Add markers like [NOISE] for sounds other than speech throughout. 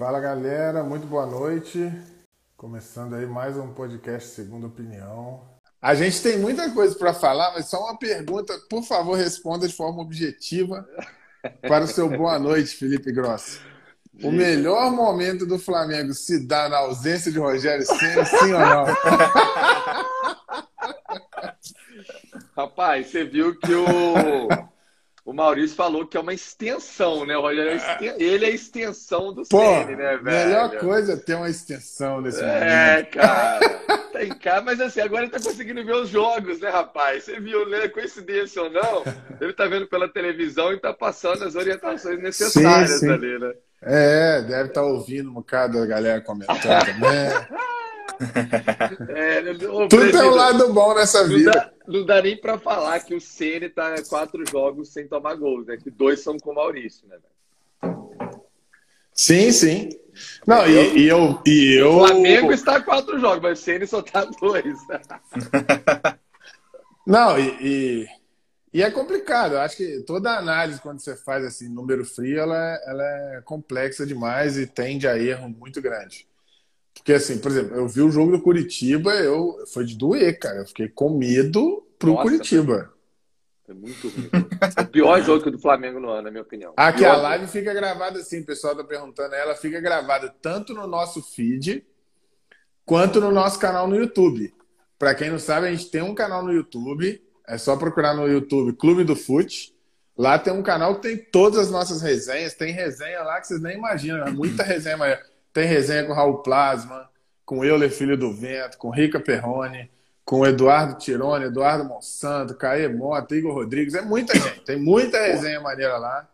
Fala galera, muito boa noite. Começando aí mais um podcast Segunda Opinião. A gente tem muita coisa para falar, mas só uma pergunta, por favor, responda de forma objetiva para o seu boa noite, Felipe Gross. O melhor momento do Flamengo se dá na ausência de Rogério Ceni, sim ou não? [LAUGHS] Rapaz, você viu que o, o Maurício falou que é uma extensão, né? É exten... ele é a extensão do Pô, Ceni, né, velho? melhor coisa é ter uma extensão nesse momento. É, cara. Tem cara, mas assim, agora ele tá conseguindo ver os jogos, né, rapaz? Você viu, né? Coincidência ou não, ele tá vendo pela televisão e tá passando as orientações necessárias Sim, sim. ali, né? É, deve estar ouvindo um bocado da galera comentando também. [LAUGHS] É, ô, Tudo tem um presidente, lado bom nessa Não vida. dá, não dá nem pra falar que o Ceni tá quatro jogos sem tomar gols, né? Que dois são com o Maurício, né? Sim, sim. Não, e, e eu. E eu... O Flamengo está quatro jogos, mas o Ceni só tá dois. [LAUGHS] Não, e, e, e é complicado. Eu acho que toda análise, quando você faz assim, número frio, ela, é- ela é complexa demais e tende a erro muito grande. Porque, assim, por exemplo, eu vi o jogo do Curitiba, eu foi de doer, cara. Eu fiquei com medo pro Nossa, Curitiba. É muito ruim. É o pior jogo do Flamengo no ano, na minha opinião. Aqui Pior a jogo. live fica gravada assim, o pessoal tá perguntando, ela fica gravada tanto no nosso feed quanto no nosso canal no YouTube. Para quem não sabe, a gente tem um canal no YouTube, é só procurar no YouTube Clube do Fute. Lá tem um canal que tem todas as nossas resenhas, tem resenha lá que vocês nem imaginam, é muita resenha, mas tem resenha com o Raul Plasma, com Euler Filho do Vento, com Rica Perrone, com Eduardo Tirone, Eduardo Monsanto, Caê Mota, Igor Rodrigues, é muita gente, tem muita resenha maneira lá.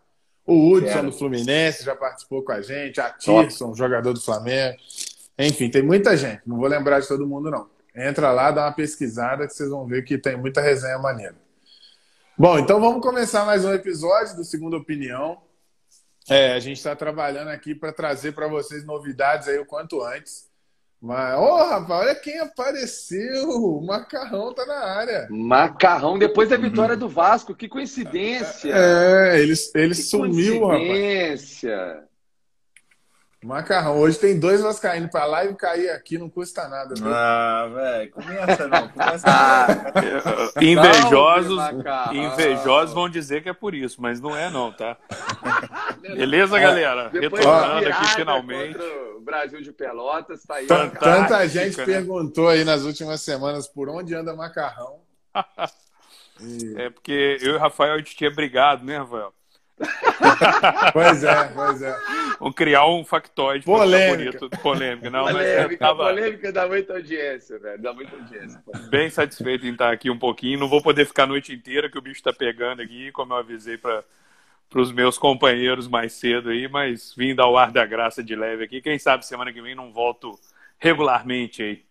O Hudson Quero. do Fluminense já participou com a gente, a. Tirson, jogador do Flamengo. Enfim, tem muita gente, não vou lembrar de todo mundo não. Entra lá, dá uma pesquisada que vocês vão ver que tem muita resenha maneira. Bom, então vamos começar mais um episódio do Segunda Opinião. É, a gente está trabalhando aqui para trazer para vocês novidades aí o quanto antes. Mas, ô, rapaz, olha quem apareceu! O Macarrão tá na área. Macarrão depois da vitória do Vasco. Que coincidência! É, ele, ele que sumiu, rapaz. coincidência! Macarrão, hoje tem dois vascaínos para lá e cair aqui não custa nada. viu? Ah, velho, começa não, começa Ah, Invejosos, invejosos vão dizer que é por isso, mas não é não, tá? [LAUGHS] Beleza, galera? Retornando aqui finalmente. Brasil de Pelotas, tá aí. Tanta gente né? perguntou aí nas últimas semanas por onde anda Macarrão. [LAUGHS] E- É porque eu e o Rafael a gente tinha brigado, né, Rafael? [LAUGHS] Pois é, pois é. Vamos criar um factoide Polêmica. bonito. Polêmica. Não, mas eu Polêmica, tava polêmica dá muita audiência, velho. Dá muita audiência. bem satisfeito em estar aqui um pouquinho. Não vou poder ficar a noite inteira, que o bicho tá pegando aqui, como eu avisei para os meus companheiros mais cedo aí, mas vim dar o ar da graça de leve aqui. Quem sabe semana que vem não volto regularmente aí.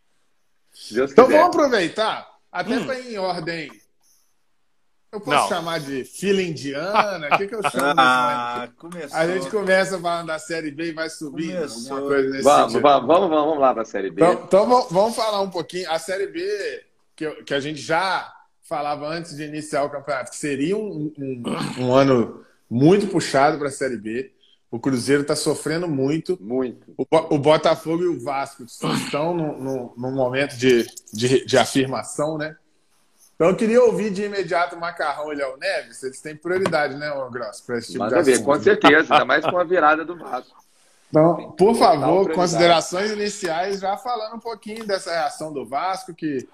Deus Então quiser. vamos aproveitar, até Hum. para ir em ordem. Eu posso Não. chamar de fila indiana? O que, que eu chamo Ah, começou. A gente começa falando da Série B e vai subindo, Começou. alguma coisa nesse Vamos, sentido. vamos, vamos, vamos lá pra Série B. Então, então vamos- vamos falar um pouquinho. A Série B, que, eu- que a gente já falava antes de iniciar o campeonato, que seria um, um- um ano muito puxado para a Série B. O Cruzeiro está sofrendo muito. Muito. O, o Botafogo e o Vasco estão num, num- num momento de, de, de afirmação, né? Então eu queria ouvir de imediato o Macarrão e Léo Neves. Eles têm prioridade, né, ô Grosso, para esse tipo Manda de ver, assunto. com certeza. Ainda mais com a virada do Vasco. Então, por favor, considerações iniciais, já falando um pouquinho dessa reação do Vasco que,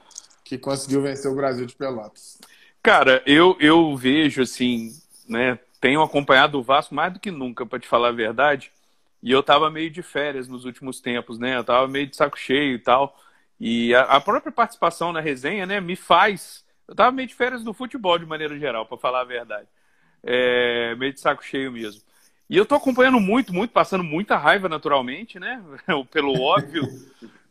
que conseguiu vencer o Brasil de Pelotas. Cara, eu, eu vejo assim, né? Tenho acompanhado o Vasco mais do que nunca, pra te falar a verdade. E eu tava meio de férias nos últimos tempos, né? Eu tava meio de saco cheio e tal. E a, a própria participação na resenha, né, me faz. Eu tava meio de férias do futebol de maneira geral, pra falar a verdade. É, meio de saco cheio mesmo. E eu tô acompanhando muito, muito, passando muita raiva naturalmente, né? [LAUGHS] Pelo óbvio.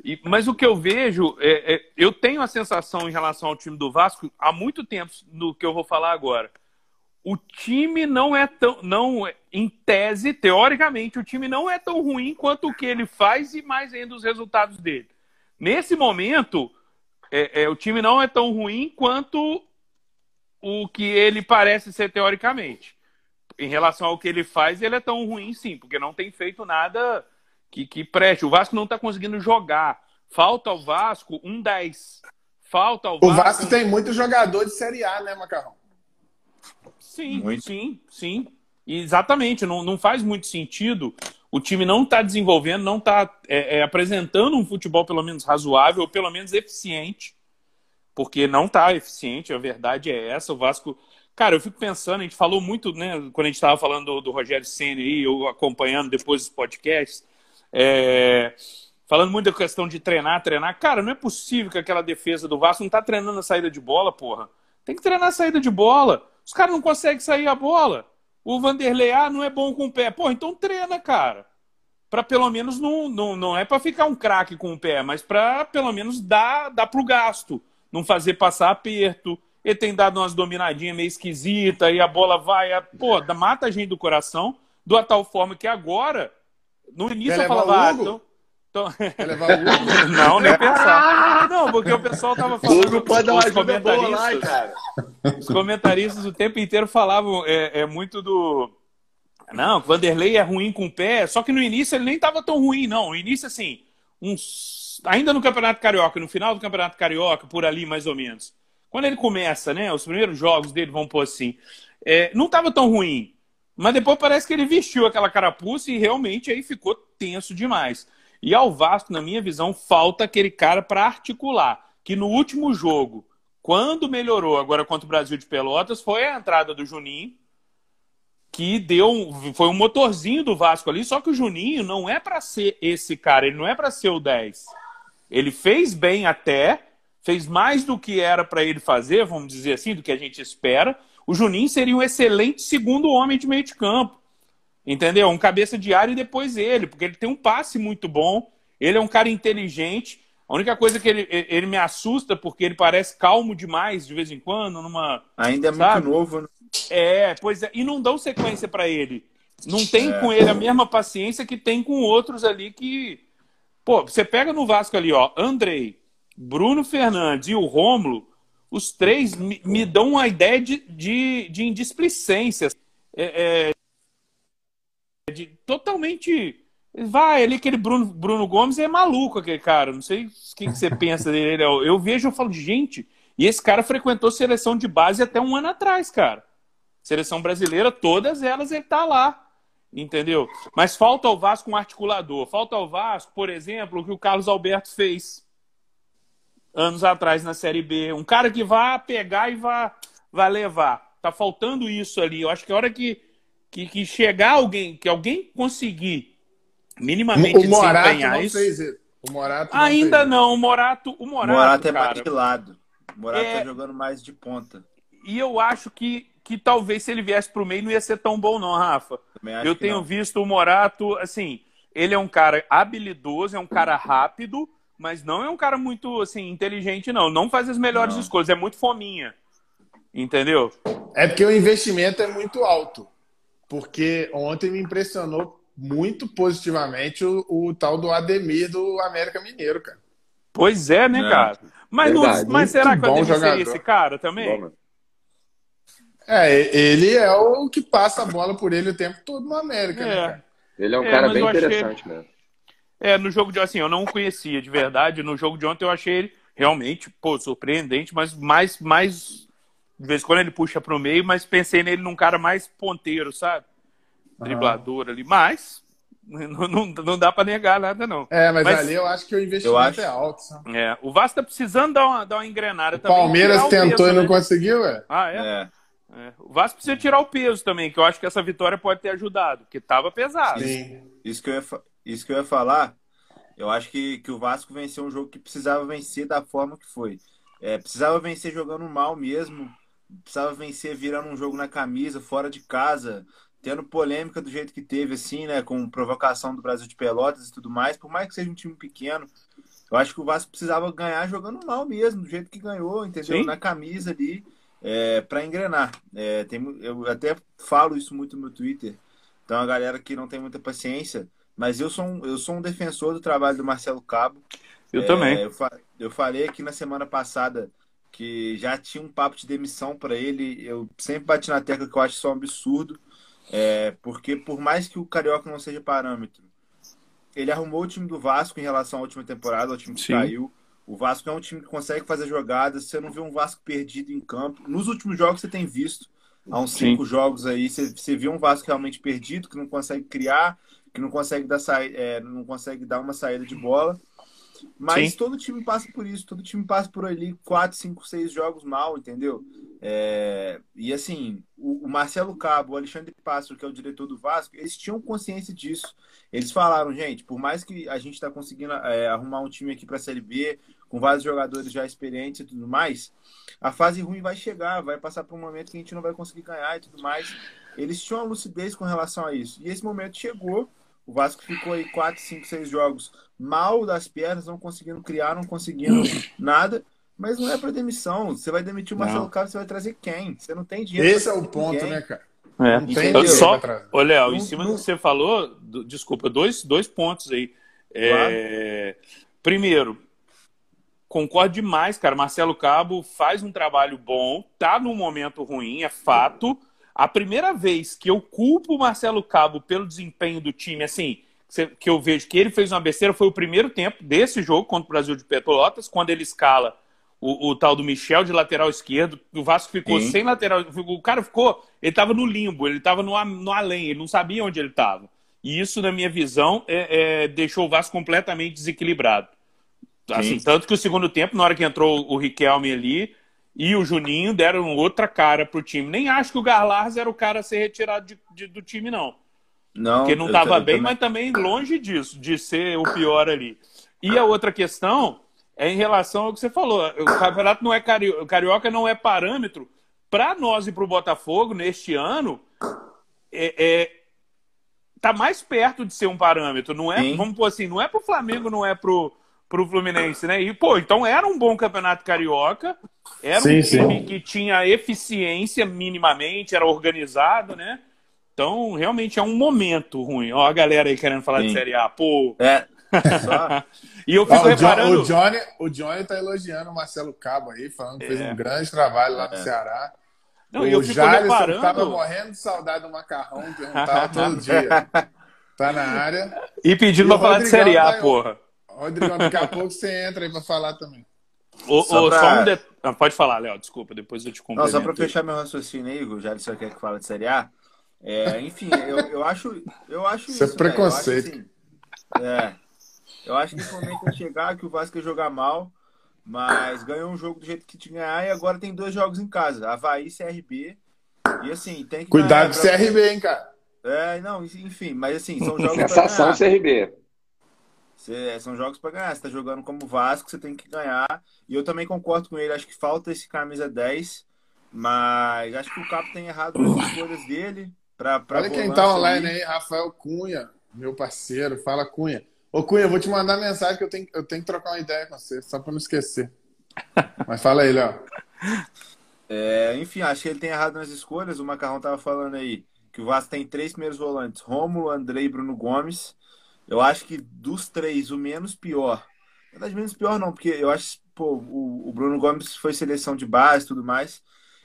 E- mas o que eu vejo, é, é- eu tenho a sensação em relação ao time do Vasco há muito tempo no que eu vou falar agora. O time não é tão, não, em tese, teoricamente, o time não é tão ruim quanto o que ele faz e mais ainda os resultados dele. Nesse momento, é, é, o time não é tão ruim quanto o que ele parece ser teoricamente. Em relação ao que ele faz, ele é tão ruim sim, porque não tem feito nada que, que preste. O Vasco não está conseguindo jogar. Falta ao Vasco um 10. Falta ao O Vasco. Vasco tem muito jogador de Série A, né, Macarrão? Sim, Muito. sim, sim. Exatamente. Não, não faz muito sentido. O time não está desenvolvendo, não está apresentando um futebol pelo menos razoável, ou pelo menos eficiente. Porque não está eficiente, a verdade é essa. O Vasco. Cara, eu fico pensando, a gente falou muito, né, quando a gente estava falando do, do Rogério Senna aí, eu acompanhando depois os podcasts, é, falando muito da questão de treinar, treinar. Cara, não é possível que aquela defesa do Vasco não tá treinando a saída de bola, porra. Tem que treinar a saída de bola. Os caras não conseguem sair a bola. O Vanderlei, ah, não é bom com o pé. Pô, então treina, cara. Pra pelo menos não, não, não é pra ficar um craque com o pé, mas pra pelo menos dar, dar pro gasto. Não fazer passar aperto. Ele tem dado umas dominadinhas meio esquisitas e a bola vai. A, pô, mata a gente do coração. De uma tal forma que agora, no início Quer eu falava, ah, então, então- [LAUGHS] não, nem pensar. Não, porque o pessoal tava falando. Hugo pode dar uma os ajuda boa lá, comentaristas- cara. os comentaristas o tempo inteiro falavam é, é muito do. Não, o Vanderlei é ruim com o pé, só que no início ele nem estava tão ruim, não. No início, assim, uns... ainda no Campeonato Carioca, no final do Campeonato Carioca, por ali mais ou menos. Quando ele começa, né? Os primeiros jogos dele, vão pôr assim, é, não estava tão ruim. Mas depois parece que ele vestiu aquela carapuça e realmente aí ficou tenso demais. E ao Vasco, na minha visão, falta aquele cara para articular. Que no último jogo, quando melhorou agora contra o Brasil de Pelotas, foi a entrada do Juninho, que deu foi um motorzinho do Vasco ali, só que o Juninho não é para ser esse cara, ele não é para ser o 10. Ele fez bem até, fez mais do que era para ele fazer, vamos dizer assim, do que a gente espera. O Juninho seria um excelente segundo homem de meio de campo. Entendeu? Um cabeça de área e depois ele, porque ele tem um passe muito bom, ele é um cara inteligente. A única coisa que ele, ele me assusta, porque ele parece calmo demais de vez em quando, numa. Ainda é Sabe? muito novo, né? É, pois é, e não dão sequência para ele. Não tem com ele a mesma paciência que tem com outros ali que. Pô, você pega no Vasco ali, ó, Andrei, Bruno Fernandes e o Rômulo, os três me, me dão uma ideia de, de, de indisplicência. É, é, de totalmente. Vai, ali aquele Bruno, Bruno Gomes é maluco, aquele cara. Não sei o que, você pensa dele. Eu, eu vejo e falo, gente, e esse cara frequentou seleção de base até um ano atrás, cara. Seleção brasileira, todas elas ele tá lá. Entendeu? Mas falta ao Vasco um articulador. Falta ao Vasco, por exemplo, o que o Carlos Alberto fez anos atrás na Série B. Um cara que vá pegar e vá, vá levar. Tá faltando isso ali. Eu acho que a hora que, que, que chegar alguém, que alguém conseguir minimamente O Morato desempenhar não isso. fez isso. O Morato não Ainda fez não, o Morato, o O Morato, Morato é cara, mais de lado. O Morato É- tá jogando mais de ponta. E eu acho que, que talvez se ele viesse pro meio não ia ser tão bom, não, Rafa. Eu tenho não. visto o Morato, assim, ele é um cara habilidoso, é um cara rápido, mas não é um cara muito, assim, inteligente, não. Não faz as melhores Não. escolhas, é muito fominha. Entendeu? É porque o investimento é muito alto. Porque ontem me impressionou muito positivamente o, o tal do Ademir do América Mineiro, cara. Pois é, né, É. cara? Mas, não- mas será que o bom Ademir seria jogador. esse cara Bom, também? mano. É, ele é o que passa a bola por ele o tempo todo no América, né, É. cara? Ele é um É, cara bem eu achei- interessante mesmo. É, no jogo de assim, eu não o conhecia de verdade. No jogo de ontem eu achei ele realmente, pô, surpreendente, mas mais, mais de vez em quando ele puxa pro meio, mas pensei nele num cara mais ponteiro, sabe? Driblador ali, mas não, não, não dá pra negar nada, não. É, mas, Mas- ali eu acho que o investimento acho- é alto. sabe? É, o Vasco tá precisando dar uma, dar uma engrenada O também. Palmeiras o tentou peso, e não né? conseguiu, é? Ah, é? É. É. O Vasco precisa tirar o peso também, que eu acho que essa vitória pode ter ajudado, porque tava pesado. Sim. Isso que eu ia, fa- isso que eu ia falar, eu acho que, que o Vasco venceu um jogo que precisava vencer da forma que foi. É, precisava vencer jogando mal mesmo, precisava vencer virando um jogo na camisa, fora de casa, tendo polêmica do jeito que teve, assim, né, com provocação do Brasil de Pelotas e tudo mais, por mais que seja um time pequeno, eu acho que o Vasco precisava ganhar jogando mal mesmo, do jeito que ganhou, entendeu? Sim. Na camisa ali, é, para engrenar. É, tem, eu até falo isso muito no meu Twitter, então a galera que não tem muita paciência, mas eu sou um, eu sou um defensor do trabalho do Marcelo Cabo. Eu É, também. Eu, eu falei aqui na semana passada que já tinha um papo de demissão para ele. Eu sempre bati na tecla que eu acho isso um absurdo. É, porque por mais que o Carioca não seja parâmetro, ele arrumou o time do Vasco em relação à última temporada, ao time que Sim. caiu. O Vasco é um time que consegue fazer jogadas. Você não vê um Vasco perdido em campo. Nos últimos jogos você tem visto. Há uns Sim. cinco jogos aí, você, você viu um Vasco realmente perdido, que não consegue criar, que não consegue dar, sa... É, não consegue dar uma saída de bola. Mas Sim. todo time passa por isso, todo time passa por ali quatro, cinco, seis jogos mal, entendeu? É... E assim, o, Marcelo Cabo, o Alexandre Pássaro, que é o diretor do Vasco, eles tinham consciência disso. Eles falaram, gente, por mais que a gente está conseguindo é, arrumar um time aqui para a Série B, com vários jogadores já experientes e tudo mais, a fase ruim vai chegar, vai passar por um momento que a gente não vai conseguir ganhar e tudo mais. Eles tinham uma lucidez com relação a isso. E esse momento chegou, o Vasco ficou aí 4, 5, 6 jogos mal das pernas, não conseguindo criar, não conseguindo [LAUGHS] nada. Mas não é para demissão. Você vai demitir o Marcelo Carlos, você vai trazer quem? Você não tem dinheiro. Esse é o ponto, ninguém. né, cara? É. Não tem Só, ô, Léo, em cima do que você falou, do, desculpa, dois, dois pontos aí. É, Primeiro, concordo demais, cara. Marcelo Cabo faz um trabalho bom, tá num momento ruim, é fato. A primeira vez que eu culpo o Marcelo Cabo pelo desempenho do time, assim, que eu vejo que ele fez uma besteira, foi o primeiro tempo desse jogo contra o Brasil de Pelotas, quando ele escala o, o, tal do Michel de lateral esquerdo. O Vasco ficou Sim. sem lateral. O cara ficou. Ele estava no limbo, ele estava no, no além, ele não sabia onde ele estava. E isso, na minha visão, é, é, deixou o Vasco completamente desequilibrado. Assim, tanto que o segundo tempo, na hora que entrou o Riquelme ali e o Juninho, deram outra cara pro time. Nem acho que o Garlars era o cara a ser retirado de, de, do time, não. Não. Porque não estava bem, também... mas também longe disso, de ser o pior ali. E a outra questão é em relação ao que você falou. O campeonato não é carioca, o carioca não é parâmetro para nós e para o Botafogo neste ano. É, é, tá mais perto de ser um parâmetro, não é? Sim. Vamos pôr assim, não é para o Flamengo, não é para o Fluminense, né? E pô, então era um bom campeonato carioca, era sim, um time sim. que tinha eficiência minimamente, era organizado, né? Então, realmente é um momento ruim. Ó, a galera aí querendo falar sim. de Série A, pô. É. [LAUGHS] E eu fico o reparando. o, Johnny, o Johnny tá elogiando o Marcelo Cabo aí, falando que é. fez um grande trabalho lá no é. Ceará. Não, o eu fico Jalisson reparando... tava morrendo de saudade do macarrão, perguntava [LAUGHS] todo dia. Tá na área. E pedindo pra falar de Série A, tá porra. Rodrigão, daqui a pouco você entra aí pra falar também. O, só, pra... só um de... ah, pode falar, Léo, desculpa, depois eu te complemento. Não, só pra fechar meu raciocínio aí, o Jalisson quer que fala de Série A. É, enfim, eu, eu acho, eu acho isso. Isso é preconceito. Acho, assim, é, eu acho que esse momento vai chegar que o Vasco ia jogar mal, mas ganhou um jogo do jeito que tinha que ganhar e agora tem dois jogos em casa, Havaí e CRB. E assim, tem que. Cuidado com o CRB, hein, cara. É, não, enfim, mas assim, são jogos. Sensação CRB. São jogos para ganhar. Você tá jogando como Vasco, você tem que ganhar. E eu também concordo com ele, acho que falta esse camisa 10. Mas acho que o Capo tem errado nas escolhas dele. Pra, pra Olha quem tá online aí, Rafael Cunha, meu parceiro. Fala, Cunha. Ô, Cunha, eu vou te mandar mensagem que eu tenho, eu tenho que trocar uma ideia com você, só para não esquecer. [LAUGHS] Mas fala aí, Léo. É, enfim, acho que ele tem errado nas escolhas. O Macarrão tava falando aí que o Vasco tem três primeiros volantes: Rômulo, Andrei e Bruno Gomes. Eu acho que dos três, o menos pior. Na verdade, menos pior não, porque eu acho pô, o, o Bruno Gomes foi seleção de base e tudo mais.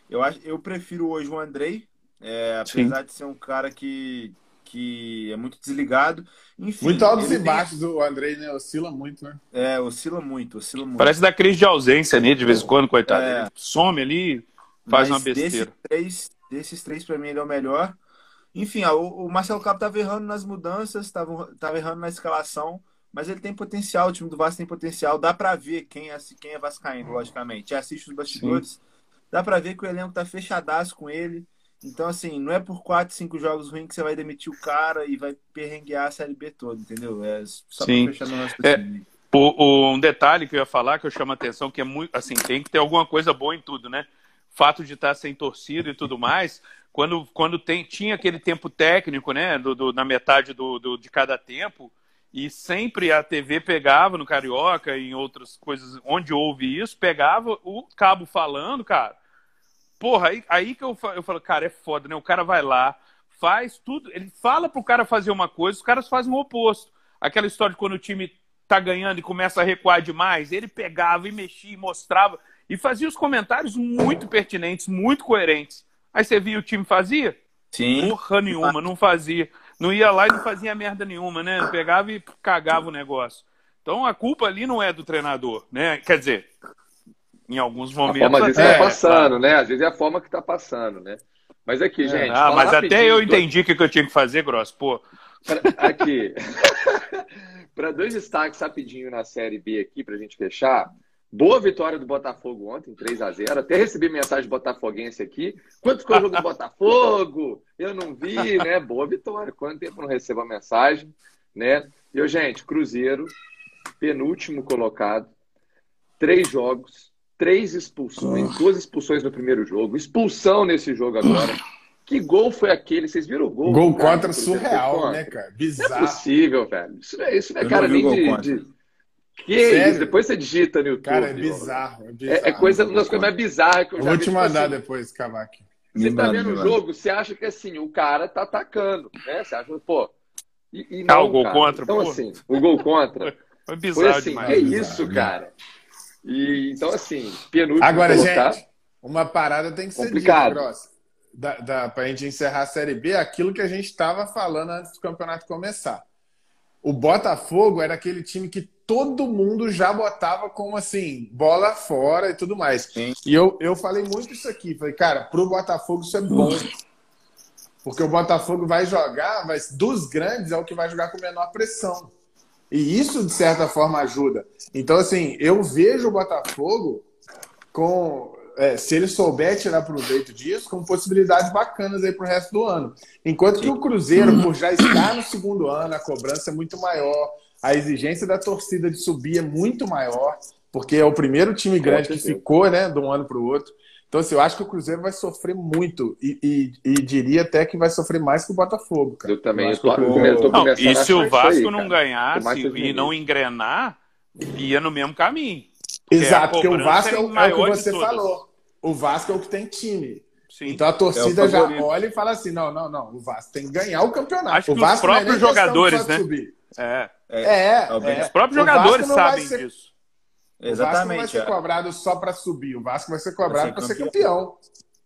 Eu, acho, eu prefiro hoje o Andrei, é, apesar Sim. de ser um cara que, que é muito desligado. Enfim, muito altos e baixos, o Andrei, né? Oscila muito, né? É, oscila muito, oscila muito. Parece da crise de ausência, né? De vez em quando, coitado. É... Ele some ali, faz Mas uma besteira. Desses três, desses três, pra mim, ele é o melhor. Enfim, o, o Marcelo Cabo tava errando nas mudanças, tava, tava errando na escalação, mas ele tem potencial, o time do Vasco tem potencial. Dá pra ver quem é, quem é vascaíno, logicamente. Assiste os bastidores. Sim. Dá pra ver que o elenco tá fechadaço com ele. Então, assim, não é por 4, 5 jogos ruins que você vai demitir o cara e vai perrenguear a Série B toda, entendeu? É só Sim. pra fechar no nosso é, o, Um detalhe que eu ia falar, que eu chamo a atenção, que é muito, assim, tem que ter alguma coisa boa em tudo, né? Fato de estar sem torcida e tudo mais, quando, quando tem, tinha aquele tempo técnico, né, do, do na metade do, do, de cada tempo, e sempre a TV pegava no Carioca em outras coisas onde houve isso, pegava o cabo falando, cara, Porra, aí, aí que eu, eu falo, cara, é foda, né? O cara vai lá, faz tudo, ele fala pro cara fazer uma coisa, os caras fazem o oposto. Aquela história de quando o time tá ganhando e começa a recuar demais, ele pegava e mexia e mostrava e fazia os comentários muito pertinentes, muito coerentes. Aí você via o time fazia? Sim. Porra nenhuma, não fazia. não ia lá e não fazia merda nenhuma, né? Pegava e cagava o negócio. Então a culpa ali não é do treinador, né? Quer dizer, em alguns momentos. Forma que até, está passando, né? Às vezes é a forma que está passando, né? Mas aqui, é, gente. Ah, mas até eu entendi o que eu tinha que fazer, Gross. Pô. Aqui. [LAUGHS] para dois destaques rapidinho na Série B aqui, para a gente fechar. Boa vitória do Botafogo ontem, 3 a 0 Até recebi mensagem botafoguense aqui. Quanto ficou o jogo do Botafogo? Eu não vi, né? Boa vitória. Quanto tempo não recebo a mensagem, né? E eu, gente, Cruzeiro, penúltimo colocado, três jogos, três expulsões, duas expulsões no primeiro jogo, expulsão nesse jogo agora. Que gol foi aquele? Vocês viram o gol? Gol cara, contra surreal, né, cara? Bizarro. Não é possível, velho. Isso não é, isso não é cara nem de, Que Sério? isso? Depois você digita no YouTube. Cara, é bizarro. É, bizarro, é, é coisa, uma das coisas mais bizarras que eu, eu já vou vi, te tipo mandar assim, depois, Cavaque. Você tá vendo o jogo, você acha que assim, o cara tá atacando, né? Você acha, pô. E, e não, ah, o gol cara. contra, Então, pô. assim, o gol contra. [LAUGHS] Foi bizarro foi assim, demais. é bizarro, isso, cara. E, então, assim, penúltimo. Agora, colocar, gente, uma parada tem que Complicado. ser dita, Grossa. Da, da, pra gente encerrar a Série B, aquilo que a gente estava falando antes do campeonato começar. O Botafogo era aquele time que todo mundo já botava como assim, bola fora e tudo mais. Sim. E eu, eu falei muito isso aqui. Falei, cara, pro Botafogo isso é bom. Porque o Botafogo vai jogar, mas dos grandes é o que vai jogar com menor pressão. E isso, de certa forma, ajuda. Então, assim, eu vejo o Botafogo com. é, se ele souber tirar proveito disso, com possibilidades bacanas aí pro resto do ano. Enquanto que o Cruzeiro, por já estar no segundo ano, a cobrança é muito maior, a exigência da torcida de subir é muito maior, porque é o primeiro time grande que ficou, né, de um ano para o outro. Então, assim, eu acho que o Cruzeiro vai sofrer muito e, e- e diria até que vai sofrer mais que o Botafogo, cara. Eu também. Eu Eu acho tô, que o- eu Não, e se o Vasco aí, não ganhasse e não engrenar, ia no mesmo caminho. Porque Exato, a porque o Vasco é é o, é o maior que você falou. O Vasco é o que tem time. Sim. Então a torcida É o já olha e fala assim: não, não, não. O Vasco tem que ganhar o campeonato. Acho que o os Vasco não é próprios jogadores, né? subir. É. É, É o bem- é. Os próprios O jogadores sabem ser- disso. O Vasco não vai Exatamente. ser é. cobrado só para subir. O Vasco vai ser cobrado para ser campeão.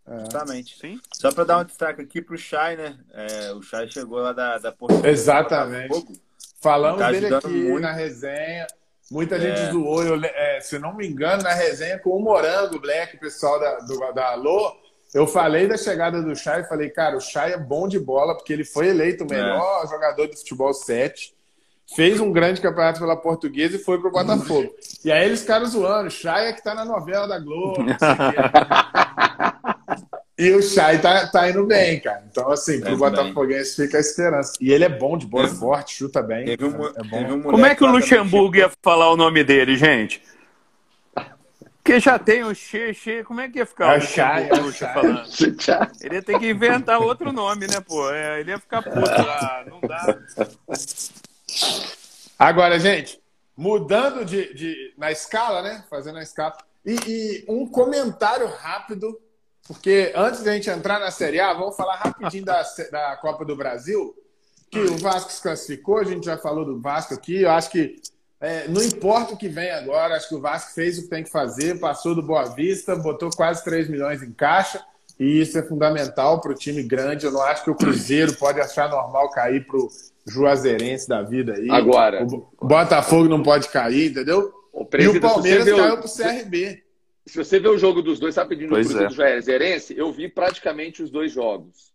Exatamente. Sim. Só para dar um destaque aqui pro Chay, né? É, o Chay chegou lá da, da Portuguesa. Exatamente. Falamos Tá dele aqui muito. na resenha. Muita É. gente zoou, eu, é, se não me engano, na resenha com o Morango Black, o pessoal da, do, da Alô. Eu falei da chegada do Chay, falei, cara, o Chay é bom de bola, porque ele foi eleito o melhor jogador de futebol 7, fez um grande campeonato pela Portuguesa e foi pro Botafogo. [LAUGHS] E aí eles ficaram zoando, o Chay é que tá na novela da Globo, não sei o quê. [LAUGHS] E o Chay tá, tá indo bem, cara. Então, assim, pro É, Botafoguense fica a esperança. E ele é bom de bola, é forte, chuta bem. Teve um, é bom. teve um Como é que o Luxemburgo ia falar o nome dele, gente? Porque já tem o Che, Che, como é que ia ficar É o o Chay, Luxemburgo é o Luxa Chay. falando? [LAUGHS] Ele ia ter que inventar outro nome, né, pô? É, ele ia ficar puto lá, não dá. Agora, gente, mudando de, de- na escala, né? Fazendo a escala. E, e um comentário rápido, porque antes da gente entrar na Série A, vamos falar rapidinho da, da Copa do Brasil, que o Vasco se classificou, a gente já falou do Vasco aqui, eu acho que é, não importa o que vem agora, acho que o Vasco fez o que tem que fazer, passou do Boa Vista, botou quase 3 milhões em caixa, e isso é fundamental para o time grande. Eu não acho que o Cruzeiro pode achar normal cair para Juazeirense da vida aí. Agora. O Botafogo não pode cair, entendeu? O E o Palmeiras vê caiu o- pro CRB. Se você vê o jogo dos dois, sabe pedindo Pois Cruzeiro é. do Juazeirense, eu vi praticamente os dois jogos.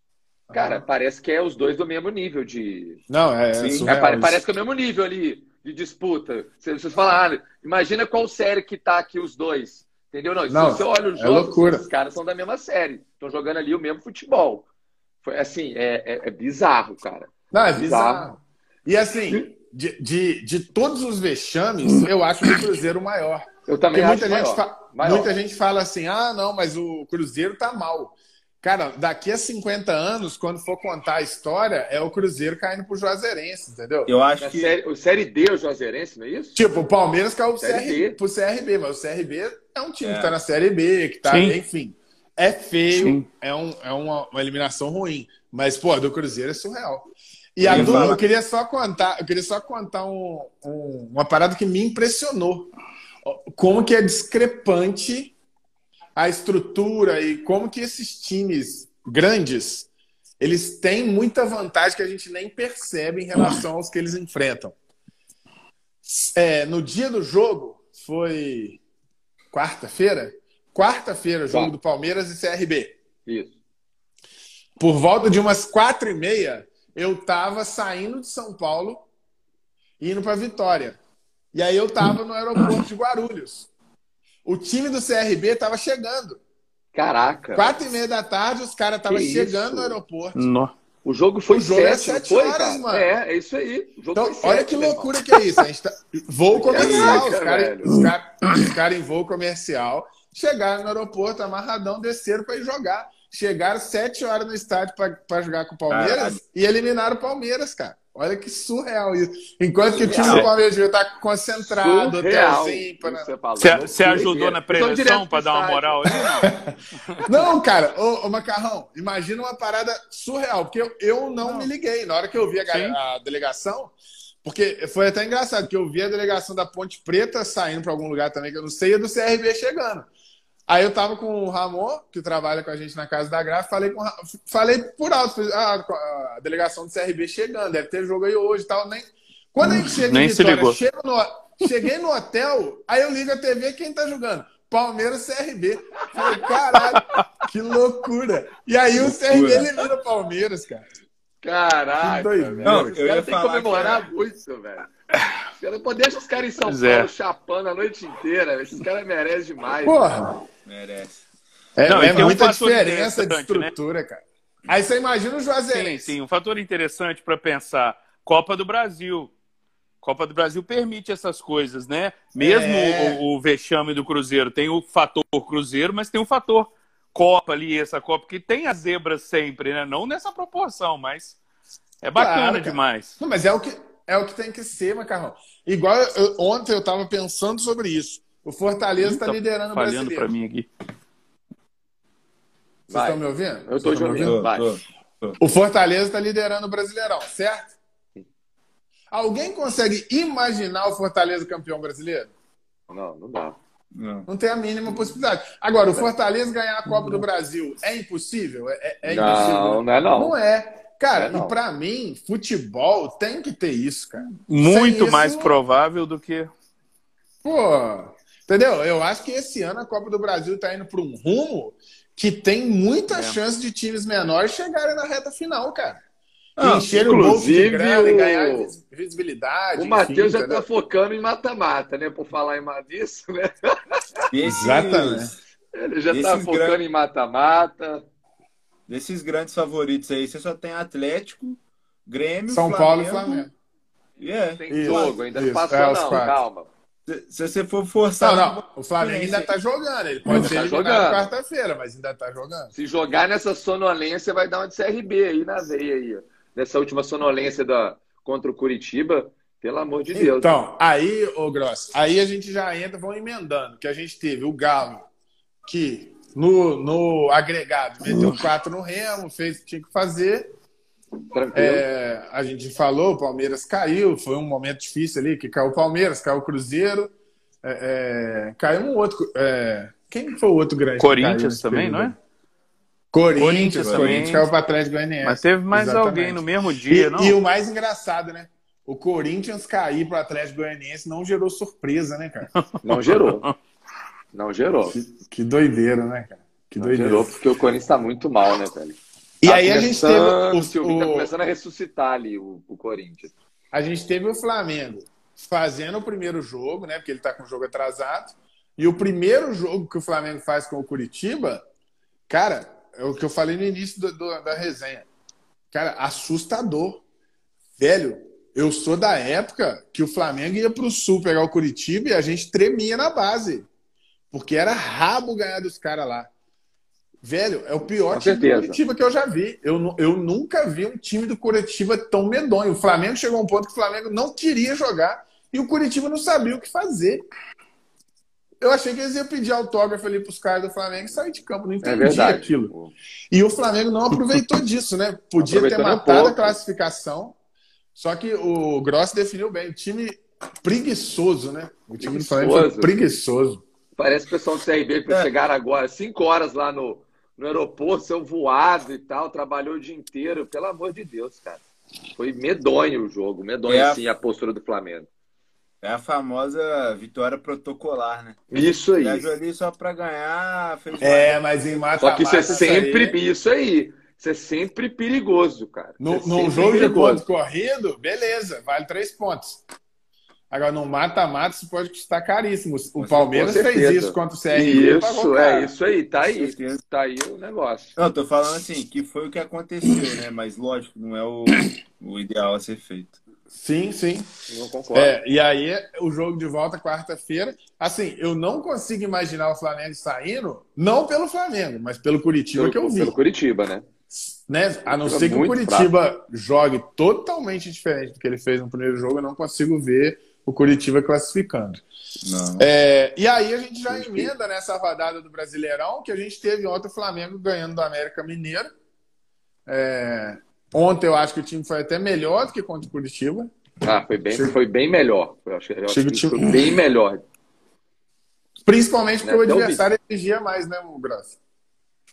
Cara, parece que é os dois do mesmo nível de. Não, é, é Sim. surreal É, isso. parece que é o mesmo nível ali de disputa. Você, você fala, ah, imagina qual série que tá aqui os dois. Entendeu? Não, Não, se você olha os é jogos, loucura. os caras são da mesma série. Estão jogando ali o mesmo futebol. Foi assim, é, é- é bizarro, cara. Não, é Bizarro. bizarro. E assim, de, de, de todos os vexames, eu acho o Cruzeiro maior. Eu também Porque acho muita gente, maior. fa- Maior. muita gente fala assim: ah, não, mas o Cruzeiro tá mal. Cara, daqui a 50 anos, quando for contar a história, é o Cruzeiro caindo pro Juazeirense, entendeu? Eu acho Na que. série, o série D, o Juazeirense, não é isso? Tipo, o Palmeiras caiu pro CRB, pro CRB, mas o CRB é um time É. que tá na Série B, que tá, Sim. enfim. É feio, Sim. é, um, é uma, uma eliminação ruim. Mas, pô, do Cruzeiro é surreal. E Eu a falar- eu queria só contar, eu queria só contar um- um- uma parada que me impressionou. Como que é discrepante a estrutura e como que esses times grandes eles têm muita vantagem que a gente nem percebe em relação aos que eles enfrentam. É, no dia do jogo, foi quarta-feira? Quarta-feira, jogo do Palmeiras e CRB. Isso. Por volta de umas quatro e meia, eu tava saindo de São Paulo, indo para Vitória. E aí eu tava no aeroporto de Guarulhos. O time do CRB tava chegando. Caraca. Quatro e meia da tarde, os caras estavam chegando isso? no aeroporto. No. O jogo foi O jogo é sete, não sete foi, horas, cara? mano. É, é isso aí. O jogo Então, foi olha sete, que loucura que é isso. A gente tá... Voo comercial. Caraca, Os caras cara, cara em voo comercial chegaram no aeroporto amarradão, desceram para ir jogar. Chegaram sete horas no estádio para jogar com o Palmeiras Caralho. e eliminaram o Palmeiras, cara. Olha que surreal isso. Enquanto que o time Surreal. do Palmeiras devia estar concentrado, Surreal, hotelzinho. pra- você falou. Você ajudou Doideira. na prevenção direto para dar uma moral aí? Não. [LAUGHS] Não, cara, ô, ô, Macarrão, imagina uma parada surreal, porque eu, eu não, me liguei. Na hora que eu vi a, a delegação, porque foi até engraçado, que eu vi a delegação da Ponte Preta saindo para algum lugar também, que eu não sei, e a do CRB chegando. Aí eu tava com o Ramon, que trabalha com a gente na Casa da Graça, falei, com, falei por alto, ah, a delegação do CRB chegando, deve ter jogo aí hoje e tal. Nem... Quando a gente chega Nem em se Vitória, ligou. chego no- cheguei no hotel, aí eu ligo a TV, quem tá jogando? Palmeiras CRB. Falei, caralho, que loucura. E aí o CRB elimina o Palmeiras, cara. Caraca, Que. Não, eu ia têm que comemorar muito, velho. Os caras- Pô, deixa os caras em São Pois Paulo é. chapando a noite inteira. velho. Esses caras merecem demais. Porra, Merece. é, Não, é tem um muita diferença de né? estrutura, cara. Aí você imagina o Sim, Juazeirense. sim. Um fator interessante para pensar: Copa do Brasil. Copa do Brasil permite essas coisas, né? Mesmo É. o, o vexame do Cruzeiro tem o fator Cruzeiro, mas tem o fator Copa ali, essa Copa, que tem as zebras sempre, né? Não nessa proporção, mas é bacana Claro, demais. Não, mas é o que, é o que tem que ser, Macarrão. Igual eu- ontem eu tava pensando sobre isso. O Fortaleza está Tá liderando o falhando brasileiro. para mim aqui. Vocês Vai. estão me ouvindo? Eu me ouvindo. Vai. Tô, tô. O Fortaleza está liderando o Brasileirão, certo? Alguém consegue imaginar o Fortaleza campeão brasileiro? Não, não dá. Não. Não tem a mínima possibilidade. Agora, o Fortaleza ganhar a Copa do Brasil é impossível? É, é- é impossível? não, não é não. Não é. Cara, Não é não. e pra mim, futebol tem que ter isso, cara. Muito Sem mais isso, provável do que. Pô, entendeu? Eu acho que esse ano a Copa do Brasil tá indo para um rumo que tem muita É. chance de times menores chegarem na reta final, cara. Ah, Encher o bolso de grana e ganhar vis- visibilidade. O Matheus já tá entendeu? focando em mata-mata, né? Por falar em disso, né? [LAUGHS] Exatamente. Ele já tá Esses focando gran- em mata-mata. desses grandes favoritos aí, você só tem Atlético, Grêmio, São Flamengo. Paulo e Flamengo. E é. Tem Isso, jogo, ainda não isso, passou, é, não. quatro. Calma. Se, você for forçar. Não, não. O Flamengo ainda tá jogando. Ele pode ser tá jogando. quarta-feira, mas ainda tá jogando. Se jogar nessa sonolência, vai dar uma de CRB aí na veia aí. Nessa última sonolência da, contra o Curitiba, pelo amor de Deus. Então, aí, ô Gross, aí a gente já entra, vamos emendando, que a gente teve o Galo, que no, no agregado meteu quatro no Remo, fez o que tinha que fazer. É, a gente falou, o Palmeiras caiu, foi um momento difícil ali, que caiu o Palmeiras, caiu o Cruzeiro, é, é, caiu um outro. é, quem foi o outro grande? que Corinthians também, período? não é? Corinthians, Corinthians Corinthians, também. caiu para Atlético Goianiense. Mas teve mais Exatamente. alguém no mesmo dia, E, não? e o mais engraçado, né? O Corinthians cair para o Atlético Goianiense não gerou surpresa, né, cara? [LAUGHS] Não gerou. Não gerou. Que doideira, né, cara? Que Não doideira. gerou, porque o Corinthians tá muito mal, né, velho? E Tá aí a gente teve o Silvinho tá o, o- começando a ressuscitar ali o, o Corinthians. a gente teve o Flamengo fazendo o primeiro jogo, né? Porque ele tá com o jogo atrasado. E o primeiro jogo que o Flamengo faz com o Curitiba, cara, é o que eu falei no início do- do- da resenha. Cara, assustador. Velho, eu sou da época que o Flamengo ia pro Sul pegar o Curitiba e a gente tremia na base. Porque era rabo ganhar dos caras lá. Velho, é o pior Com time do. Curitiba que eu já vi. Eu, eu nunca vi um time do Curitiba tão medonho. O Flamengo chegou a um ponto que o Flamengo não queria jogar e o Curitiba não sabia o que fazer. Eu achei que eles iam pedir autógrafo ali pros caras do Flamengo e sair de campo. Não É entendi verdade. aquilo. E o Flamengo não aproveitou [LAUGHS] disso, né? Podia ter um matado a classificação. Só que o Gross definiu bem. O time preguiçoso, né? O time do Flamengo foi Preguiçoso. preguiçoso. Parece o pessoal do CRB que É. chegaram agora, 5 horas lá no, no aeroporto, seu voado e tal, trabalhou o dia inteiro. Pelo amor de Deus, cara. Foi medonho o jogo, medonho, É. sim, a postura do Flamengo. É a famosa vitória protocolar, né? Isso aí. Viajou ali só pra ganhar, fez É, mas em mata Só que isso é sempre isso aí. Isso é sempre perigoso, cara. No, é num sempre jogo de perigoso. ponto corrido, beleza, vale três pontos. Agora, no mata-mata, isso pode custar caríssimo. O Com Palmeiras fez isso contra o CRB. Isso, é isso aí, tá aí. Tá aí o negócio. Não, tô falando assim, que foi o que aconteceu, né? Mas lógico, não é o, o ideal a ser feito. Sim, sim. Não concordo. É, e aí, o jogo de volta quarta-feira. Assim, eu não consigo imaginar o Flamengo saindo, não pelo Flamengo, mas pelo Curitiba pelo, que eu vi. pelo Curitiba, né? Né? A não ser que o Curitiba jogue totalmente diferente do que ele fez no primeiro jogo, eu não consigo ver o Curitiba classificando. É, e aí a gente já emenda nessa rodada do Brasileirão, que a gente teve ontem o Flamengo ganhando do América Mineiro. É, ontem eu acho que o time foi até melhor do que contra o Curitiba. Ah, foi bem, Chega- foi bem melhor. Eu acho, eu acho que time- foi bem melhor. Principalmente porque Né, o adversário exigia mais, né, Grosso?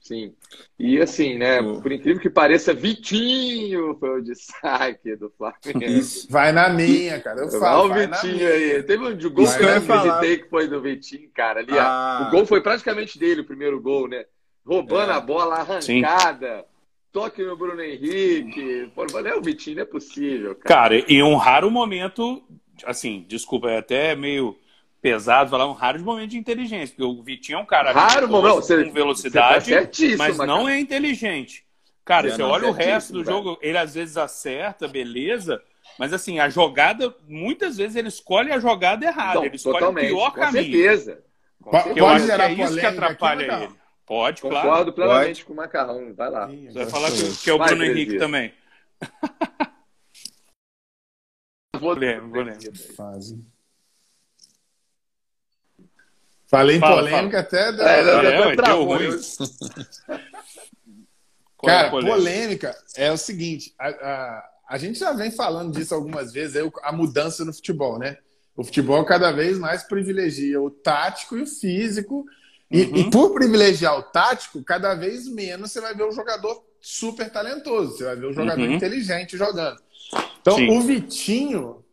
Sim. E assim, né? O- Por incrível que pareça, Vitinho foi o destaque do Flamengo. Isso. Vai na minha, cara. Eu Olha falo. o vai na Vitinho aí. Teve um de gol que eu acreditei que foi do Vitinho, cara. Ali, ó. Ah. O gol foi praticamente dele, o primeiro gol, né? Roubando É. a bola, arrancada. Toque no Bruno Henrique. Pô, é o Vitinho, não é possível, cara. Cara, e um raro momento, assim, desculpa, é até meio pesado falar um raro momento de inteligência, porque o Vitinho é um cara Raro momento. Você, com velocidade, você tá mas não cara. é inteligente. Cara, você não, olha o resto do velho. jogo, ele às vezes acerta, beleza, mas assim, a jogada, muitas vezes ele escolhe a jogada errada, Não, ele escolhe o pior com caminho. certeza. Com certeza. Eu Pode acho que é isso que atrapalha aqui, ele. Pode, claro. Concordo plenamente com o Macarrão. Vai lá. Sim, Você vai falar que, que é o Vai, Bruno. Henrique também. Vou Polêmico, polêmico. Fase. Falei em Fala, polêmica até. da- É, não, É, ué, travou, deu ruim. [LAUGHS] Qual é Cara, polêmica? polêmica é o seguinte: a, a, a gente já vem falando disso algumas vezes, aí, a mudança no futebol, né? O futebol cada vez mais privilegia o tático e o físico. E, Uhum. e por privilegiar o tático, cada vez menos você vai ver o jogador super talentoso, você vai ver o jogador Uhum. inteligente jogando. Então, Sim. o Vitinho,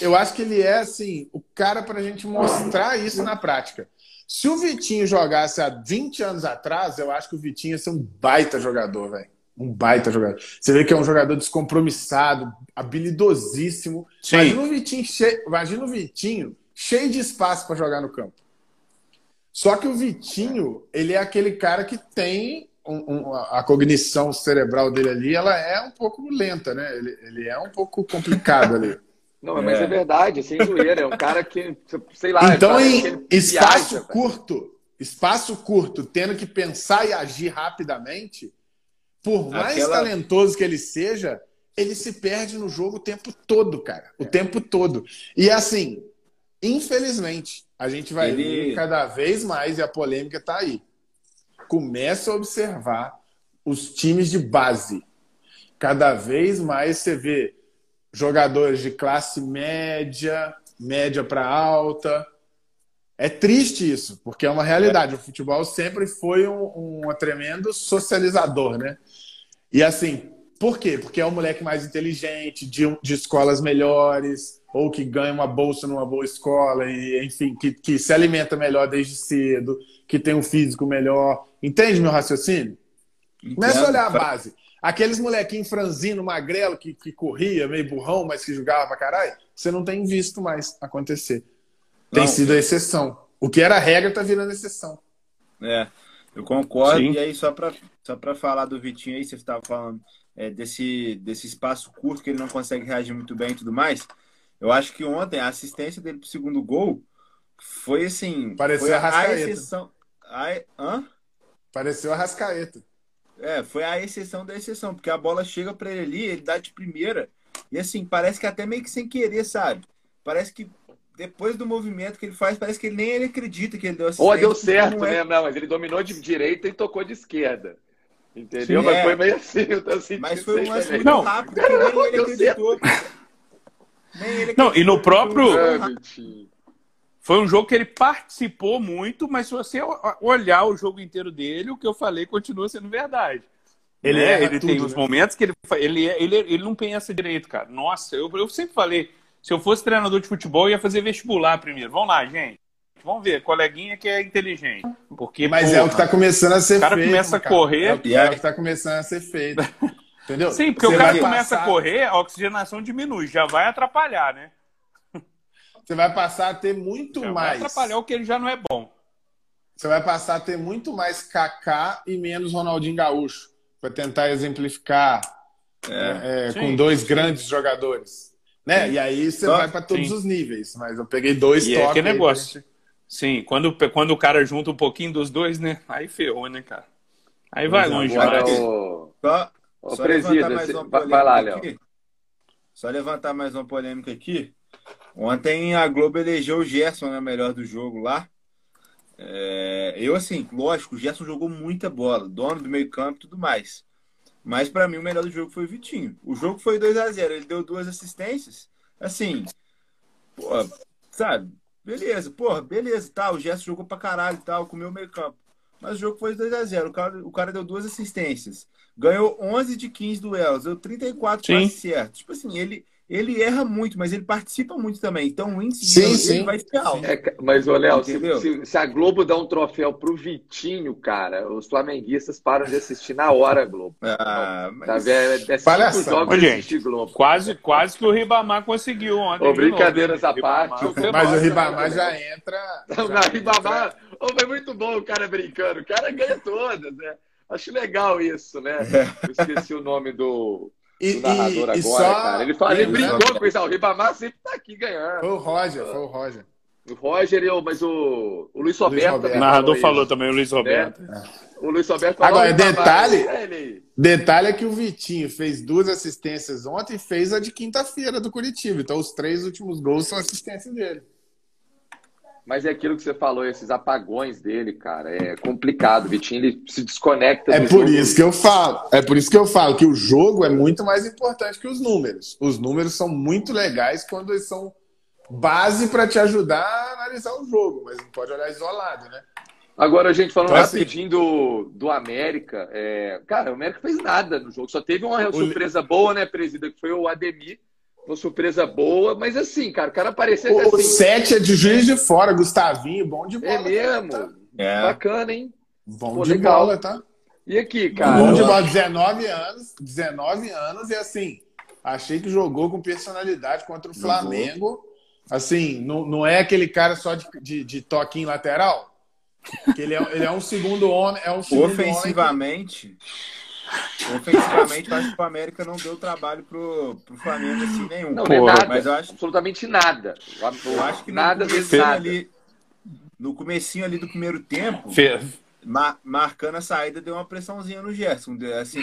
eu acho que ele é assim, o cara para a gente mostrar isso na prática. Se o Vitinho jogasse há 20 anos atrás, eu acho que o Vitinho ia ser um baita jogador, velho. Um baita jogador. Você vê que é um jogador descompromissado, habilidosíssimo. Sim. Imagina o Vitinho cheio, imagina o Vitinho cheio de espaço para jogar no campo. Só que o Vitinho, ele é aquele cara que tem um- um- a cognição cerebral dele ali, ela é um pouco lenta, né? Ele, ele é um pouco complicado ali. [LAUGHS] Não, mas É. é verdade, sem zoeira. É um cara que, sei lá. Então, em espaço viaja, velho. curto, espaço curto, tendo que pensar e agir rapidamente, por mais Aquela- talentoso que ele seja, ele se perde no jogo o tempo todo, cara. O tempo todo. E assim, infelizmente, a gente vai Ele- ver cada vez mais, e a polêmica tá aí. Começa a observar os times de base. Cada vez mais você vê jogadores de classe média, média para alta. É triste isso, porque é uma realidade. O futebol sempre foi um, um tremendo socializador, né? E assim, por quê? Porque é o moleque mais inteligente, de, um- de escolas melhores, ou que ganha uma bolsa numa boa escola, e enfim, que, que se alimenta melhor desde cedo, que tem um físico melhor. Entende meu raciocínio? Começa a olhar a base. Aqueles molequinhos franzino, magrelo, que, que corria, meio burrão, mas que jogava pra caralho, você não tem visto mais acontecer. Tem Não. sido a exceção. O que era regra tá virando exceção. É, eu concordo. Sim. E aí, só para só pra falar do Vitinho aí, você estava falando é, desse, desse espaço curto que ele não consegue reagir muito bem e tudo mais. Eu acho que ontem a assistência dele pro segundo gol foi assim. Parecia foi a Arrascaeta. exceção. A, hã? Pareceu a Rascaeta. É, foi a exceção da exceção, porque a bola chega pra ele ali, ele dá de primeira. E assim, parece que até meio que sem querer, sabe? Parece que depois do movimento que ele faz, parece que ele nem ele acredita que ele deu assistência. Ou deu certo, não é- né? Não, mas ele dominou de direita e tocou de esquerda. Entendeu? Sim, mas é. foi meio assim, eu tô sentindo Mas foi um lance muito Não. rápido que nem ele acreditou. Nem ele Não, e no acreditou. próprio- Ah. Foi um jogo que ele participou muito, mas se você olhar o jogo inteiro dele, o que eu falei continua sendo verdade. Ele, né? ele tudo, tem os né? momentos que ele, ele, ele, ele não pensa direito, cara. Nossa, eu, eu sempre falei, se eu fosse treinador de futebol, eu ia fazer vestibular primeiro. Vamos lá, gente. Vamos ver, coleguinha que é inteligente. Porque, Mas é o que está começando a ser feito. O cara feito, começa cara. a correr. É o que é está começando a ser feito. [LAUGHS] Entendeu? Sim, porque Você o cara começa passar... a correr, a oxigenação diminui, já vai atrapalhar, né? Você vai passar a ter muito já mais. Vai atrapalhar o que ele já não é bom. Você vai passar a ter muito mais Kaká e menos Ronaldinho Gaúcho. Para tentar exemplificar é. É, com dois grandes jogadores. Né? E aí você vai para todos sim. os níveis. Mas eu peguei dois e toques. É que negócio. Sim, quando, quando o cara junta um pouquinho dos dois, né? Aí ferrou, né, cara? Aí vai longe. Agora, o... Só, Ô, só levantar mais uma polêmica vai lá, Léo. Só levantar mais uma polêmica aqui. Ontem a Globo elegeu o Gerson na melhor do jogo lá. É, eu, assim, lógico, o Gerson jogou muita bola, dono do meio campo e tudo mais. Mas para mim o melhor do jogo foi o Vitinho. O jogo foi 2 a 0 ele deu duas assistências. Assim, pô, sabe? Beleza, porra, beleza, tá, o Gerson jogou pra caralho e tal, comeu o meio campo. Mas o jogo foi 2 a 0 o cara, o cara deu duas assistências. Ganhou 11 de 15 duelos, deu 34 passes certos. Tipo assim, ele, ele erra muito, mas ele participa muito também. Então o índice sim, sim. dele vai ser alto. É, mas, ô Léo, se, se, se, a Globo dá um troféu pro Vitinho, cara, os flamenguistas param de assistir na hora, Globo. Ah, mas... tá vendo? É, é Palhaçada. Ô, gente, Globo. Quase, quase que o Ribamar conseguiu ontem. Ô, brincadeiras à parte. Mas o Ribamar já entra. Não, já Ribamar. Ô, foi muito bom o cara brincando. O cara ganha todas, né? Acho legal isso, né? [LAUGHS] Eu esqueci o nome do e, o narrador e, agora, só... cara. Ele, fala, ele brincou com isso. O Ribamar sempre tá aqui ganhando. Foi o Roger, foi o Roger. O Roger, eu, mas o, o Luiz Roberto, Luiz Roberto. também. O narrador falou, falou também, o Luiz Roberto. Né? O Luiz Roberto falou. Agora, detalhe, é detalhe é que o Vitinho fez duas assistências ontem e fez a de quinta-feira do Curitiba. Então, os três últimos gols são assistência dele. Mas é aquilo que você falou, esses apagões dele, cara, é complicado. O Vitinho ele se desconecta. É por isso que eu falo. É por isso que eu falo que o jogo é muito mais importante que os números. Os números são muito legais quando eles são base para te ajudar a analisar o jogo, mas não pode olhar isolado, né? Agora, a gente falando então, assim, rapidinho do, do América, é... cara, o América fez nada no jogo, só teve uma surpresa boa, né, presida, que foi o Ademir, uma surpresa boa, mas assim, cara, o cara apareceu o assim. O 7 é de juiz de fora, Gustavinho, bom de bola. É mesmo? Tá? É. Bacana, hein? Bom Pô, de legal. bola, tá? E aqui, cara? Bom de bola, 19 anos, 19 anos e assim, achei que jogou com personalidade contra o Flamengo. Assim, não, não é aquele cara só de, de, de toquinho lateral. Que ele, é, ele é um segundo homem. É um segundo Ofensivamente. Homem que Ofensivamente, eu acho que o América não deu trabalho pro, pro Flamengo assim nenhum. Não, é nada, mas eu acho absolutamente nada. Eu acho que nada nada. Ali, no comecinho ali do primeiro tempo, mar, marcando a saída, deu uma pressãozinha no Gerson. Assim,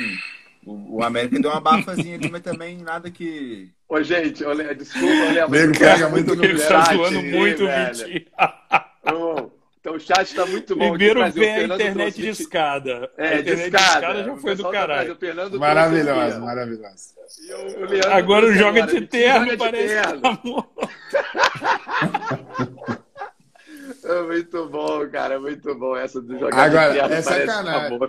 o, o América deu uma bafazinha ali, mas também nada que. Ô, gente, olha, desculpa, olha, Nego pega muito no chat. Tá zoando muito, Vitinho. Então o chat está muito bom. Primeiro vem a internet de escada. É, a internet de escada. já foi do tá caralho. Maravilhosa, maravilhosa. Agora o joga de terno, parece. [LAUGHS] É muito bom, cara, muito bom essa do jogar Agora, de terno. É sacanagem.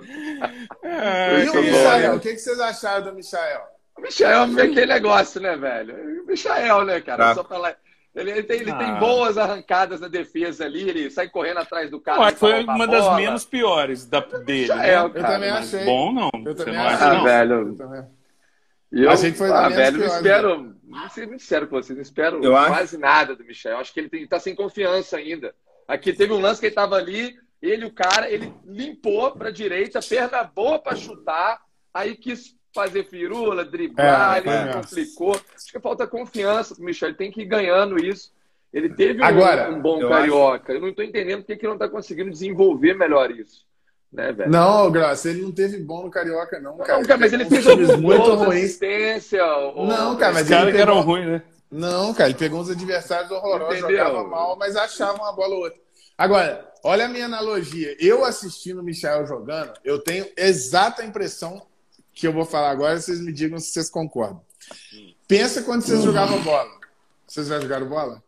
É, [LAUGHS] e o Michael, o que vocês acharam do Michael? O Michael é aquele negócio, né, velho? O Michael, né, cara? Tá. Só pra lá. Ele, ele, tem, ele ah. tem, boas arrancadas na defesa ali, ele sai correndo atrás do cara. foi uma das bola. menos piores da, dele. Né? É, eu também achei. Bom, não. Eu também não achei. Ah, velho. Eu, eu achei que foi ah, velho, não espero. Né? Não ser muito sério com vocês, não espero eu quase acho... nada do Michel. Eu acho que ele tem, tá sem confiança ainda. Aqui teve um lance que ele tava ali, ele, o cara, ele limpou pra direita, perna boa pra chutar, aí quis fazer firula, driblar, é, ele complicou. Acho que falta confiança pro Michel. Ele tem que ir ganhando isso. Ele teve Agora, um, um bom eu carioca. Acho... Eu não estou entendendo porque que não está conseguindo desenvolver melhor isso. Né, velho? Não, Graça, ele não teve bom no Carioca, não, cara. Não, cara mas ele fez uns muito assistência. Ou... Não, cara, mas cara que eram ruins, né? Não, cara, ele pegou uns adversários horrorosos, Entendeu? jogava mal, mas achava uma bola ou outra. Agora, olha a minha analogia. Eu assistindo o Michel jogando, eu tenho exata impressão que eu vou falar agora, vocês me digam se vocês concordam. Pensa quando vocês jogavam bola. Vocês já jogaram bola?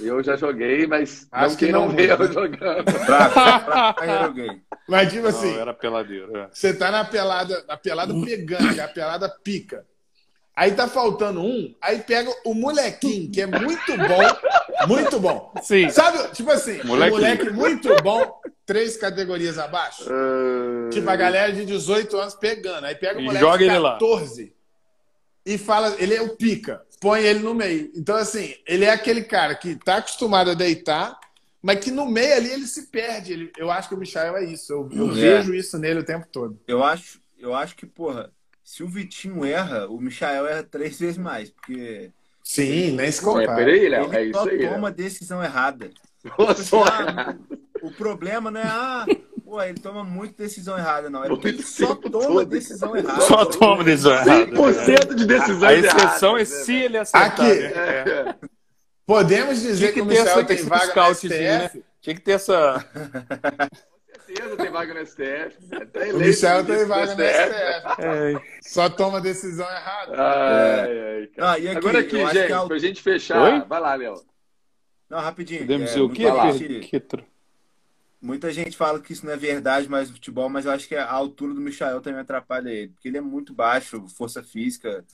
Eu já joguei, mas Acho não que não ver eu muito, jogando. [LAUGHS] Fraco, fraco, eu joguei. Mas, tipo Não, assim, era peladeiro. é. você tá na pelada, na pelada pegando, que é a pelada pica. Aí tá faltando um, aí pega o molequinho, que é muito bom, muito bom. Sim. Sabe, tipo assim, um Molequinho. moleque muito bom, três categorias abaixo. Ah, Tipo, a galera de 18 anos pegando. Aí pega o E moleque joga de ele lá. 14 e fala, ele é o pica, põe ele no meio. Então, assim, ele é aquele cara que tá acostumado a deitar, mas que no meio ali ele se perde. Ele- eu acho que o Michael é isso. Eu, eu É. vejo isso nele o tempo todo. Eu acho, eu acho que, porra, se o Vitinho erra, o Michael erra três vezes mais, porque Sim, nem se É, compara. peraí, Léo, ele é isso só aí. toma Léo. decisão errada. Ah, o problema não é, ah, pô, ele toma muito decisão errada, não. É porque ele só toma decisão errada. Só toma decisão errada. 100% de decisões A exceção é erradas, se né, ele acertar. Aqui. né? É. Podemos dizer que, que o Michel tem vaga no scoutzinho, né? STF. Tinha que ter essa. Com certeza tem vaga no STF. [LAUGHS] O Michel tem vaga no STF. É, Só toma decisão errada. Ai, ai, cara. Ah, aqui, Agora aqui, acho gente, que a- pra gente fechar. Oi? Vai lá, Léo. Não, rapidinho. podemos é, dizer o muita quê? Petro? Muita gente fala que isso não é verdade mais no futebol, mas eu acho que a altura do Michael também atrapalha ele. Porque ele é muito baixo, força física.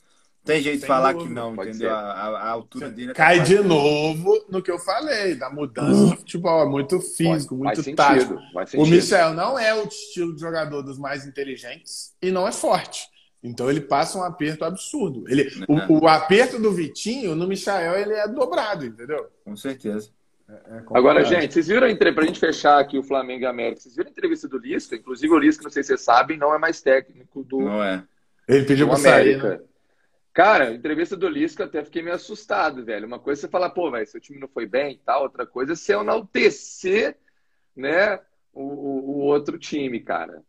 Tem jeito de falar dúvida, que não, entendeu? A, a- altura dele Cai de novo no que eu falei, da mudança do futebol. É muito físico, Faz muito tático. faz O. Michel não é o estilo de jogador dos mais inteligentes e não é forte. Então ele passa um aperto absurdo. Ele, É. o, o aperto do Vitinho no Michael ele é dobrado, entendeu? Com certeza. É Agora, complicado. gente, vocês viram a entre... pra gente fechar aqui o Flamengo e a América, vocês viram a entrevista do Lisca? Inclusive o Lisca, não sei se vocês sabem, não é mais técnico do, Não é. ele pediu pra sair. América. Né? Cara, entrevista do Lisca, até fiquei meio assustado, velho. Uma coisa é você falar, pô, velho, seu time não foi bem e tal, outra coisa é você enaltecer, né, o, o, o outro time, cara.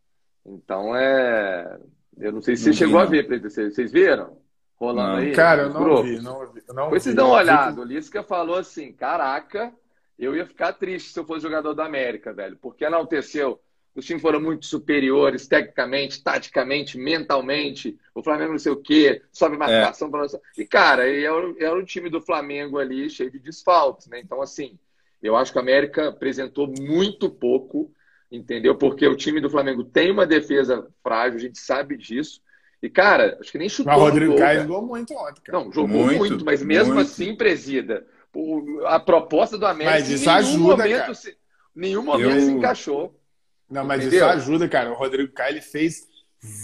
Então é. Eu não sei se você Não vi, chegou a ver, Pedro. Vocês vocês viram? Rolando Não. aí? Cara, eu não grupos? vi, não vi. Não Depois vocês vi. dão uma olhada. O Lisca falou assim: caraca, eu ia ficar triste se eu fosse jogador da América, velho. Porque enalteceu. Os times foram muito superiores, tecnicamente, taticamente, mentalmente. O Flamengo não sei o quê, sobe marcação. pra nossa- E, cara, e era, o- era o time do Flamengo ali cheio de desfalques, né? Então, assim, eu acho que o América apresentou muito pouco, entendeu? Porque o time do Flamengo tem uma defesa frágil, a gente sabe disso. E, cara, acho que nem chutou. Mas o Rodrigo gol, Caio jogou muito ontem, cara. Não, jogou Muito, muito, mas mesmo muito. assim, presida. O- a proposta do América Mas isso em nenhum ajuda, momento, cara. se, nenhum momento Eu- se encaixou. Não, mas Entendeu? isso ajuda, cara. O Rodrigo Caio ele fez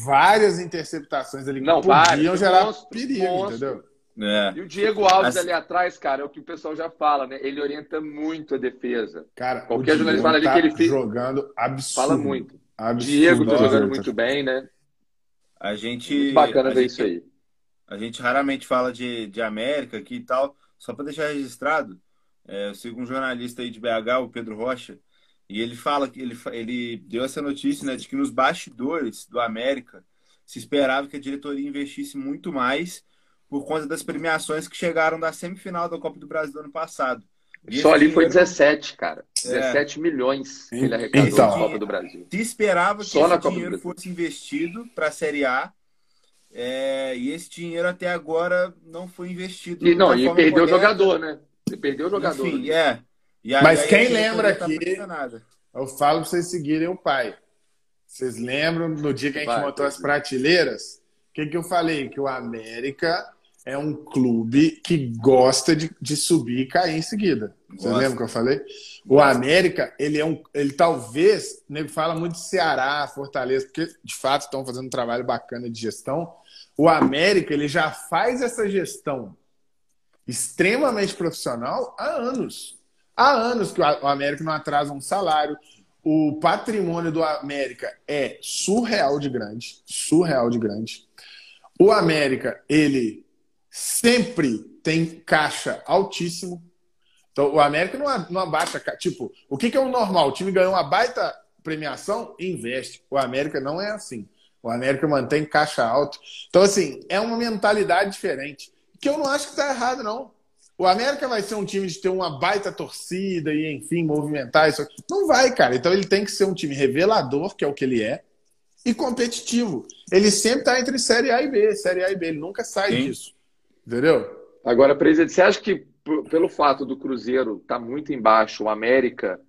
várias interceptações ali que Não, podiam várias. gerar Monstro, perigo, monstro. entendeu? É. E o Diego Alves Assim- ali atrás, cara, é o que o pessoal já fala, né? Ele orienta muito a defesa. Cara, Qualquer o jornalista fala ali tá que ele fez- jogando absurdo. Fala muito. Absurdo, Diego tá jogando muito bem, né? A gente. Muito bacana a ver gente- isso aí. A gente raramente fala de, de América aqui e tal, só para deixar registrado. É, eu sigo um jornalista aí de BH, o Pedro Rocha, e ele fala que ele, ele deu essa notícia né, de que nos bastidores do América se esperava que a diretoria investisse muito mais por conta das premiações que chegaram da semifinal da Copa do Brasil do ano passado. E Só ali foi dinheiro- 17, cara. É. 17 milhões que ele arrecadou Então. na Copa do Brasil. Se esperava que Só esse dinheiro fosse investido para a Série A, é, e esse dinheiro até agora não foi investido. E, não, e perdeu o jogador, né? Ele perdeu o jogador. Enfim, né? é. E aí- Mas aí quem lembra tá aqui- pressionada. Eu falo pra vocês seguirem o pai. Vocês lembram no dia que a gente Vai, montou as prateleiras? O que, que eu falei? Que o América é um clube que gosta de, de subir e cair em seguida. Vocês Gosta. lembram que eu falei? O América, ele é um. Ele talvez, o nego fala muito de Ceará, Fortaleza, porque de fato estão fazendo um trabalho bacana de gestão. O América, ele já faz essa gestão extremamente profissional há anos. Há anos que o América não atrasa um salário. O patrimônio do América é surreal de grande. Surreal de grande. O América, ele sempre tem caixa altíssimo. Então, o América não, não abaixa. Tipo, o que, que é o normal? O time ganhou uma baita premiação, investe. O América não é assim. O América mantém caixa alto. Então, assim, é uma mentalidade diferente. Que eu não acho que está errado, não. O América vai ser um time de ter uma baita torcida e, enfim, movimentar isso. Não vai, cara. Então ele tem que ser um time revelador, que é o que ele é, e competitivo. Ele sempre está entre Série A e B, Série A e B. Ele nunca sai Sim. disso. Entendeu? Agora, presidente, você acha que pelo fato do Cruzeiro estar tá muito embaixo, o América,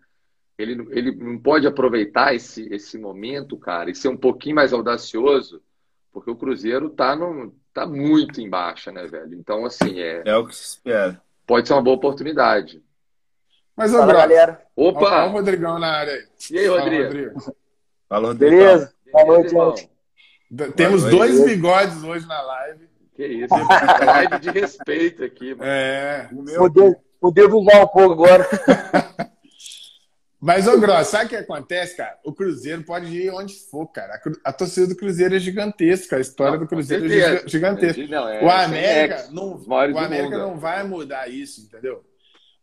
ele, ele não pode aproveitar esse, esse momento, cara, e ser um pouquinho mais audacioso, porque o Cruzeiro tá, no, tá muito embaixo, né, velho? Então, assim, é. É o que se espera. Pode ser uma boa oportunidade. Mas, Fala, galera. Opa! Olha o Rodrigão na área aí. E aí, Rodrigo? Fala, Rodrigo. Fala, Rodrigo. Beleza? Boa noite, gente. Temos Boa dois bigodes hoje na live. Que isso, live de respeito aqui. Mano. É. O meu... Poder, voar um pouco agora. [LAUGHS] Mas, ô Gross, sabe o que acontece, cara? O Cruzeiro pode ir onde for, cara. A, torcida do Cruzeiro é gigantesca, a história não, do Cruzeiro é gigantesca. Não, é, o América, não, o América não vai mudar isso, entendeu?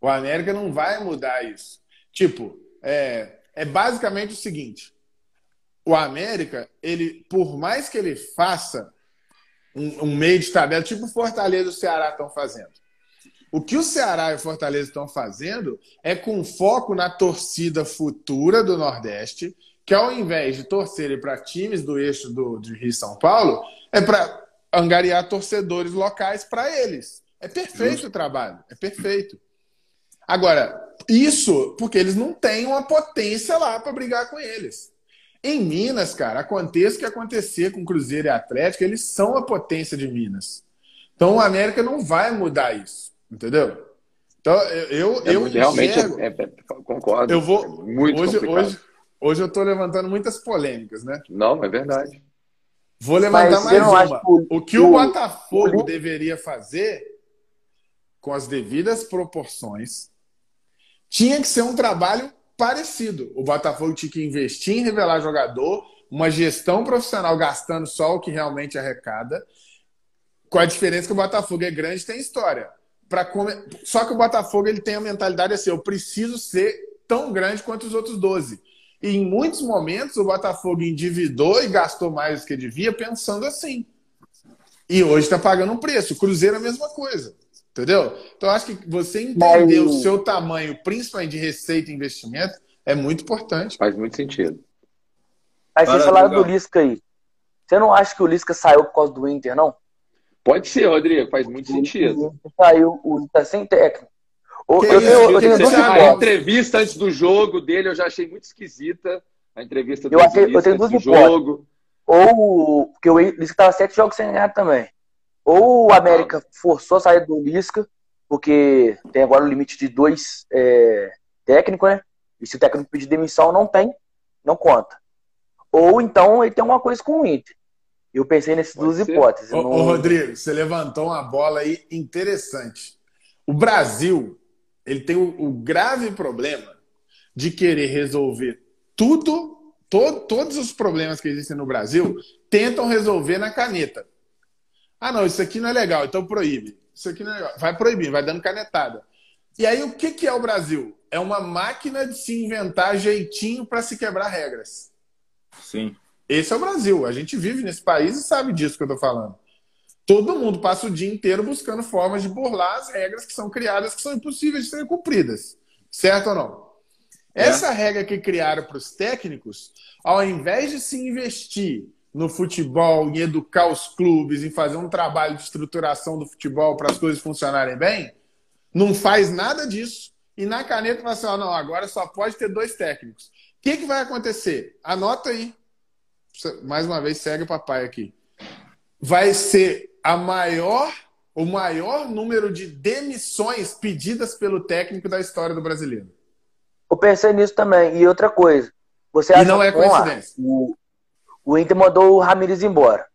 O América não vai mudar isso. Tipo, é, é basicamente o seguinte: o América, ele, por mais que ele faça um, um meio de tabela, tipo o Fortaleza e o Ceará estão fazendo. O que o Ceará e o Fortaleza estão fazendo é com foco na torcida futura do Nordeste, que ao invés de torcerem para times do eixo do, de Rio e São Paulo, é para angariar torcedores locais para eles. É perfeito Justo. o trabalho, é perfeito. Agora, isso porque eles não têm uma potência lá para brigar com eles. Em Minas, cara, aconteça o que acontecer com Cruzeiro e Atlético, eles são a potência de Minas. Então o América não vai mudar isso, entendeu? Então eu eu, eu realmente é, é, concordo. Eu vou é muito hoje hoje hoje eu estou levantando muitas polêmicas, né? Não, é verdade. Vou levantar Mas mais uma. O que o, o Botafogo o... deveria fazer com as devidas proporções tinha que ser um trabalho parecido. O Botafogo tinha que investir em revelar jogador, uma gestão profissional gastando só o que realmente arrecada. Com a diferença que o Botafogo é grande e tem história. Pra come... Só que o Botafogo ele tem a mentalidade assim: eu preciso ser tão grande quanto os outros 12. E em muitos momentos o Botafogo endividou e gastou mais do que devia pensando assim. E hoje está pagando um preço. O Cruzeiro é a mesma coisa. Entendeu? Então, acho que você entender Mas... o seu tamanho, principalmente de receita e investimento, é muito importante. Faz muito sentido. Aí vocês falaram do Lisca aí. Você não acha que o Lisca saiu por causa do Inter, não? Pode ser, Rodrigo, faz muito sentido. Saiu, o Inter sem técnico. eu, eu, eu, eu tenho a entrevista antes do jogo dele eu já achei muito esquisita. A entrevista do eu, achei, eu tenho duas do jogo. Ou porque o Lisca estava sete jogos sem ganhar também. Ou o América forçou a saída do Lisca, porque tem agora o limite de dois é, técnicos, né? E se o técnico pedir demissão, não tem, não conta. Ou então ele tem alguma coisa com o Inter. Eu pensei nessas Pode duas ser. hipóteses. Ô, não... ô, Rodrigo, você levantou uma bola aí interessante. O Brasil ele tem o, o grave problema de querer resolver tudo, to, todos os problemas que existem no Brasil, tentam resolver na caneta. Ah, não, isso aqui não é legal, então proíbe. Isso aqui não é legal. Vai proibir, vai dando canetada. E aí, o que, que é o Brasil? É uma máquina de se inventar jeitinho para se quebrar regras. Sim. Esse é o Brasil. A gente vive nesse país e sabe disso que eu estou falando. Todo mundo passa o dia inteiro buscando formas de burlar as regras que são criadas, que são impossíveis de serem cumpridas. Certo ou não? É. Essa regra que criaram para os técnicos, ao invés de se investir no futebol, em educar os clubes, em fazer um trabalho de estruturação do futebol para as coisas funcionarem bem, não faz nada disso. E na caneta vai assim: não, agora só pode ter dois técnicos. O que, que vai acontecer? Anota aí. Mais uma vez, segue o papai aqui. Vai ser a maior, o maior número de demissões pedidas pelo técnico da história do brasileiro. Eu pensei nisso também. E outra coisa. Você e não é coincidência. o, o Inter mandou o Ramires embora.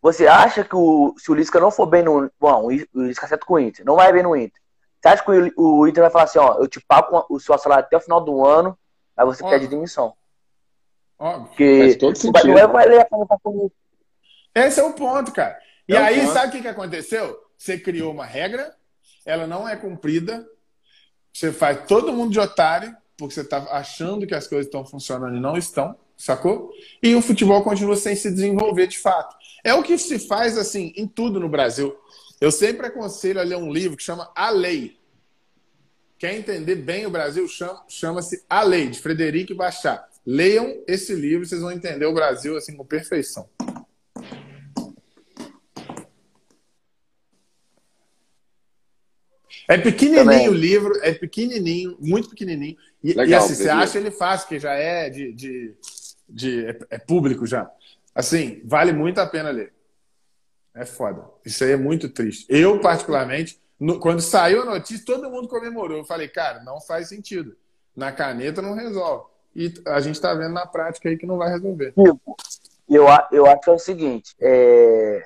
Você acha que o, se o Lisca não for bem no. Bom, o Lisca acerta com o Inter, não vai bem no Inter. Você acha que o, o Inter vai falar assim: ó, eu te pago o seu salário até o final do ano, aí você pede demissão? Óbvio. Porque Faz todo sentido. Não valer a pena Esse é o ponto, cara. E é aí, ponto. sabe o que, que aconteceu? Você criou uma regra, ela não é cumprida, você faz todo mundo de otário, porque você está achando que as coisas estão funcionando e não estão sacou? E o futebol continua sem se desenvolver de fato. É o que se faz assim em tudo no Brasil. Eu sempre aconselho a ler um livro que chama A Lei. Quer entender bem o Brasil? Chama-se A Lei, de Frederico Bachar. Leiam esse livro, vocês vão entender o Brasil assim com perfeição. É pequenininho Também. o livro, é pequenininho, muito pequenininho. E, Legal, e assim, você acha ele fácil, que já é de, de, de é, é, público já. Assim, vale muito a pena ler. É foda. Isso aí é muito triste. Eu, particularmente, no, quando saiu a notícia, todo mundo comemorou. Eu falei, cara, não faz sentido. Na caneta não resolve. E a gente está vendo na prática aí que não vai resolver. Eu, eu acho que é o seguinte: é...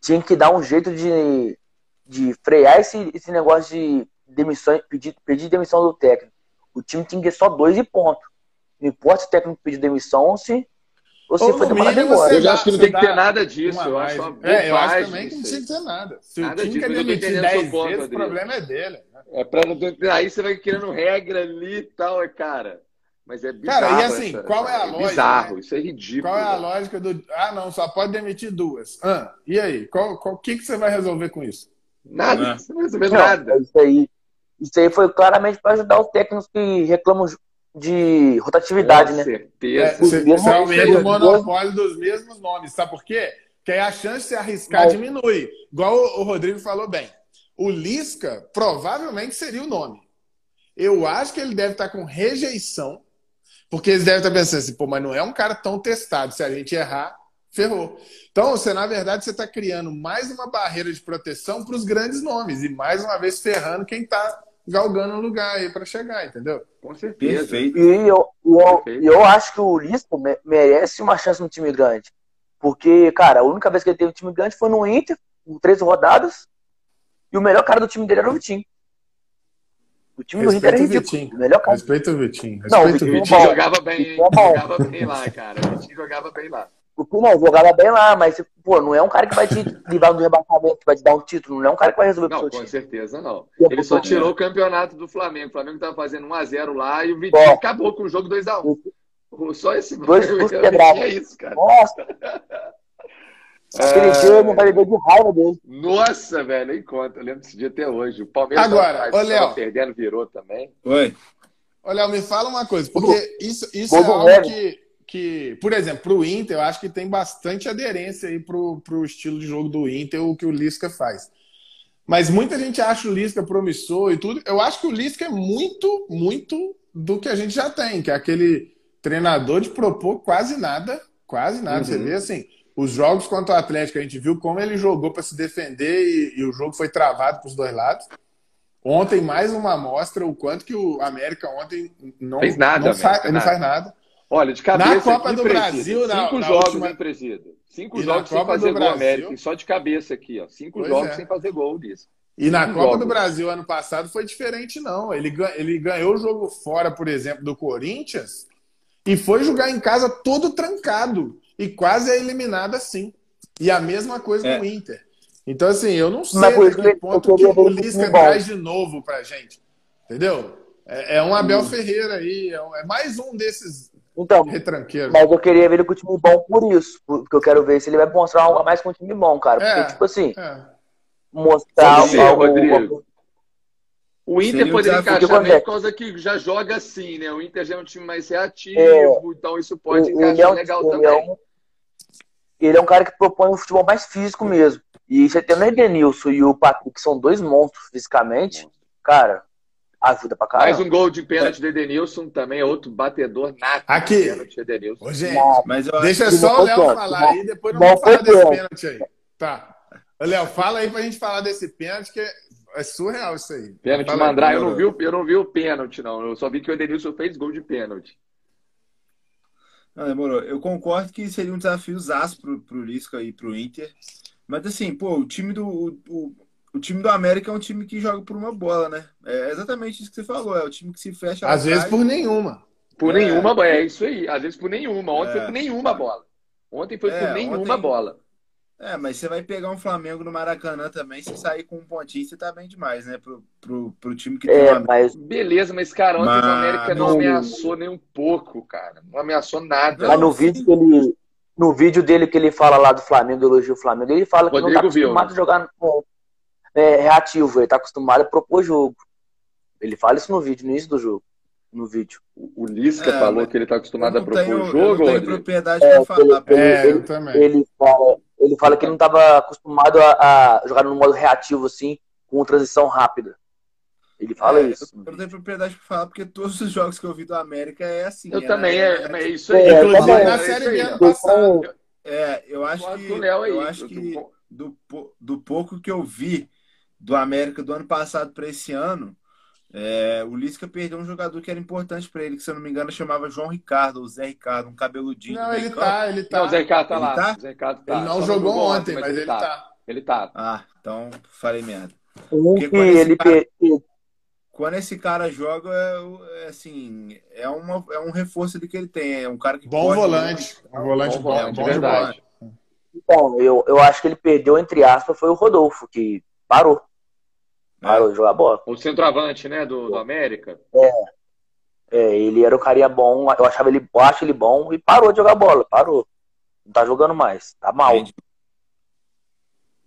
tinha que dar um jeito de, de frear esse, esse negócio de demissão, pedir, pedir demissão do técnico. O time tinha que ter só dois e ponto. Não importa se o técnico pedir demissão ou se, ou se foi demorado embora. Eu acho que não tem que ter nada disso. Eu acho, é, eu acho também que não tinha que ter nada. Se nada o time quer demitir 10 vezes, o problema é dele. Né? É pra não. Aí você vai querendo regra ali e tal, é cara. Mas é bizarro. Cara, e assim, essa, qual é a é lógica? Bizarro, né? isso é ridículo. Qual é a lógica do. Ah, não, só pode demitir duas. Ah, e aí? O qual, qual, que, que você vai resolver com isso? Nada, você não vai resolver nada. Isso aí, isso aí foi claramente para ajudar os técnicos que reclamam de rotatividade, com né? certeza. É, você, você aumenta o monopólio dos mesmos nomes. Sabe por quê? Porque aí a chance de se arriscar Mas... diminui. Igual o Rodrigo falou bem. O Lisca provavelmente seria o nome. Eu acho que ele deve estar com rejeição porque eles devem estar pensando assim, pô, mas não é um cara tão testado. Se a gente errar, ferrou. Então, você, na verdade, você está criando mais uma barreira de proteção para os grandes nomes. E mais uma vez ferrando quem está galgando o lugar aí para chegar, entendeu? Com certeza. Perfeito. E eu, eu, eu acho que o Lisco merece uma chance no time grande. Porque, cara, a única vez que ele teve um time grande foi no Inter, com três rodadas, e o melhor cara do time dele era o Vitinho. O time do Inter era ridículo. Melhor cara. Respeita o Vitinho. Respeita não, o Vitinho, Vitinho jogava bem, hein? Jogava bem lá, cara. O Vitinho jogava bem lá. O não, jogava bem lá, mas, pô, não é um cara que vai te [LAUGHS] livrar do rebaixamento, que vai te dar um título, não é um cara que vai resolver não, pro seu com time. certeza não. Ele só tirou o campeonato do Flamengo. O Flamengo tava fazendo 1x0 lá e o Vitinho Bom, acabou com o jogo 2x1. Só esse Dois [LAUGHS] é isso, cara. Nossa! [LAUGHS] Aquele é... dia eu não vai de raiva dele. Nossa, velho, nem conta. Eu lembro desse dia até hoje. O Palmeiras Agora, ô, Léo. perdendo, virou também. Oi. Ô, Léo, me fala uma coisa, porque isso, isso é algo que, que, por exemplo, pro Inter, eu acho que tem bastante aderência aí pro, pro estilo de jogo do Inter, o que o Lisca faz. Mas muita gente acha o Lisca promissor e tudo. Eu acho que o Lisca é muito, muito do que a gente já tem, que é aquele treinador de propor quase nada, quase nada. Uhum. Você vê assim, os jogos contra o Atlético, a gente viu como ele jogou para se defender e, e, o jogo foi travado para os dois lados. Ontem, mais uma amostra, o quanto que o América ontem não fez nada. Não, faz, nada. não faz nada. Olha, de cabeça. Na Copa do Brasil, na, cinco na jogos, última... hein, presida? Cinco e jogos sem fazer gol, América. Só de cabeça aqui, ó. Cinco pois jogos é. sem fazer gol disso. E na Copa jogos. do Brasil ano passado foi diferente, não. Ele, ele ganhou o jogo fora, por exemplo, do Corinthians e foi jogar em casa todo trancado e quase é eliminado assim. E a mesma coisa é. com o Inter. Então, assim, eu não sei até que ponto que o Lisca traz de novo pra gente. Entendeu? É, é um Abel hum. Ferreira aí, é, um, é, mais um desses então, retranqueiros. Mas eu queria ver ele com o time bom por isso. Porque eu quero ver se ele vai mostrar algo a mais com o time bom, cara. Porque, é, tipo assim, é. mostrar Sim, algo, Rodrigo. O Inter Seria poderia encaixar bem por causa que já joga assim, né? O Inter já é um time mais reativo, é, então isso pode encaixar legal também ele é um cara que propõe um futebol mais físico mesmo. E você tem o Edenilson e o Patrick, que são dois monstros fisicamente, cara, ajuda pra caramba. Mais um gol de pênalti de Edenilson, também é outro batedor nato. Aqui. Pênalti de Edenilson. Ô, gente, mas eu deixa só o Léo falar aí, depois não vamos falar desse pênalti aí. Tá. Léo, fala aí pra gente falar desse pênalti, que é surreal isso aí. Pênalti Mandrai, eu não, vi, eu não vi o pênalti, não. Eu só vi que o Edenilson fez gol de pênalti. Não, demorou. Eu concordo que seria um desafio zaço pro, pro Lisca e pro Inter. Mas assim, pô, o time do. O, o time do América é um time que joga por uma bola, né? É exatamente isso que você falou. É o time que se fecha. Às vezes por nenhuma. Por é. nenhuma, é isso aí. Às vezes por nenhuma. Ontem é. foi por nenhuma bola. Ontem foi é, por nenhuma ontem... bola. É, mas você vai pegar um Flamengo no Maracanã também, se sair com um pontinho, você tá bem demais, né? Pro, pro, pro time que é, tem mas... Beleza, mas, cara, ontem mas... o América não ameaçou nem um pouco, cara. Não ameaçou nada. Mas no vídeo que ele. No vídeo dele que ele fala lá do Flamengo, do elogio do Flamengo, ele fala que Rodrigo não tá acostumado viu, a jogar é, reativo, ele tá acostumado a propor jogo. Ele fala isso no vídeo, no início do jogo. No vídeo. O Lisca é, falou que ele tá acostumado a propor tenho, jogo. Eu não tenho propriedade é, pra falar. Ele, é, ele, eu também. Ele fala, ele fala que ele não estava acostumado a, a, jogar no modo reativo, assim, com transição rápida. Ele fala É, isso. Eu não tenho propriedade pra falar, porque todos os jogos que eu vi do América é assim. Eu é- também, é- é, é isso aí. É, Inclusive também. na É Série B ó. ano passado. É, eu acho que, eu acho que do, do pouco que eu vi do América do ano passado para esse ano, é, o Lisca perdeu um jogador que era importante para ele, que se eu não me engano chamava João Ricardo, ou Zé Ricardo, um cabeludinho. Não, do ele campo. tá, ele tá. Não, o Zé Ricardo tá Ele lá. tá? O Zé Ricardo tá. Ele não Só jogou ontem, mas ele tá. Ele tá. Ah, então falei merda. Um Porque que quando esse ele cara- per- Quando esse cara joga, é, é assim, é, uma, é um reforço ali que ele tem. É um cara que Bom pode- volante. Um volante Bom bom, volante, bom de verdade. Então, eu, eu acho que ele perdeu, entre aspas, foi o Rodolfo, que parou. Parou de jogar bola. O centroavante, né, do, do América. É, ele era o carinha bom, eu achava ele, eu acho ele bom e parou de jogar bola, parou. Não tá jogando mais, tá mal. Entendi.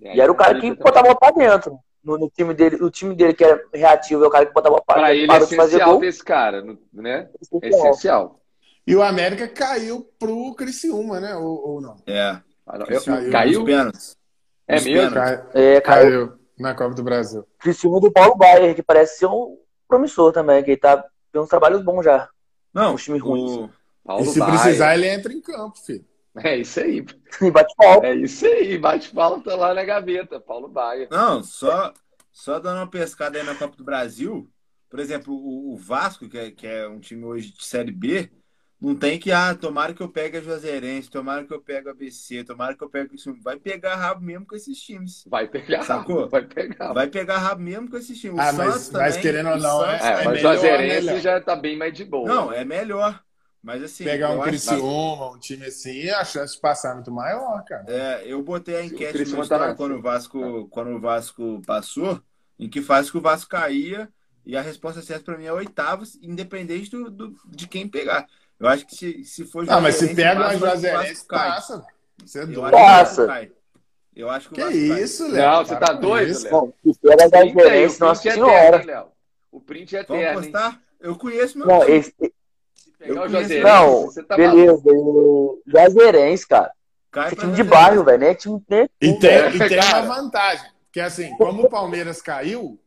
E era o cara que botava a bola pra dentro. No, no time dele, o time dele que era reativo é o cara que botava a bola pra Pra dentro. ele é essencial gol. ter esse cara, né? É Essencial. essencial. E o América caiu pro Criciúma, né? Ou, ou não? É. Eu- caiu Caiu? Os pênaltis. É mesmo? pênaltis. É, caiu. caiu na Copa do Brasil. Criciúma do Paulo Baier, que parece ser um promissor também, que ele tá tendo uns trabalhos bons já. Não, Um time ruim. o, Paulo e se Baier. precisar, ele entra em campo, filho. É isso aí. E bate falta. É isso aí. Bate falta lá na gaveta. Paulo Baier. Não, só, só dando uma pescada aí na Copa do Brasil, por exemplo, o, o Vasco, que é, que é um time hoje de Série B, não tem que, ah, tomara que eu pegue a Juazeirense, tomara que eu pegue a ABC, tomara que eu pegue isso. Vai pegar rabo mesmo com esses times. Vai pegar. Sacou? Vai pegar. Vai pegar rabo mesmo com esses times. O Ah, mas- Santos mas também, querendo ou o não, é- É, mas o Juazeirense né, Léo? já tá bem mais de boa. Não, é melhor. Mas assim, Pegar um acho- Criciúma, um time assim, a chance de passar é muito maior, cara. É, eu botei a enquete no tá quando o Vasco, quando o Vasco passou, em que faz que o Vasco caía e a resposta certa para mim é oitavos, independente do, do- de quem pegar. Eu acho que se, se for Não, mas se pega uma Vasco, o Juazeirense, passa. Você é doido. Passa. Eu acho que o Que isso, Léo? Não, você tá doido. Léo? Não, se pega o Juazeirense, print nossa é senhora. O print é Vamos eterno, hein? postar? Eu conheço meu Não, esse, Se pegar Eu o Juazeirense, não, você tá beleza. o Juazeirense, cara. Cai Esse pra time de bairro, velho, né? Time nem E tem, É, e tem uma vantagem. Que assim, como o Palmeiras caiu,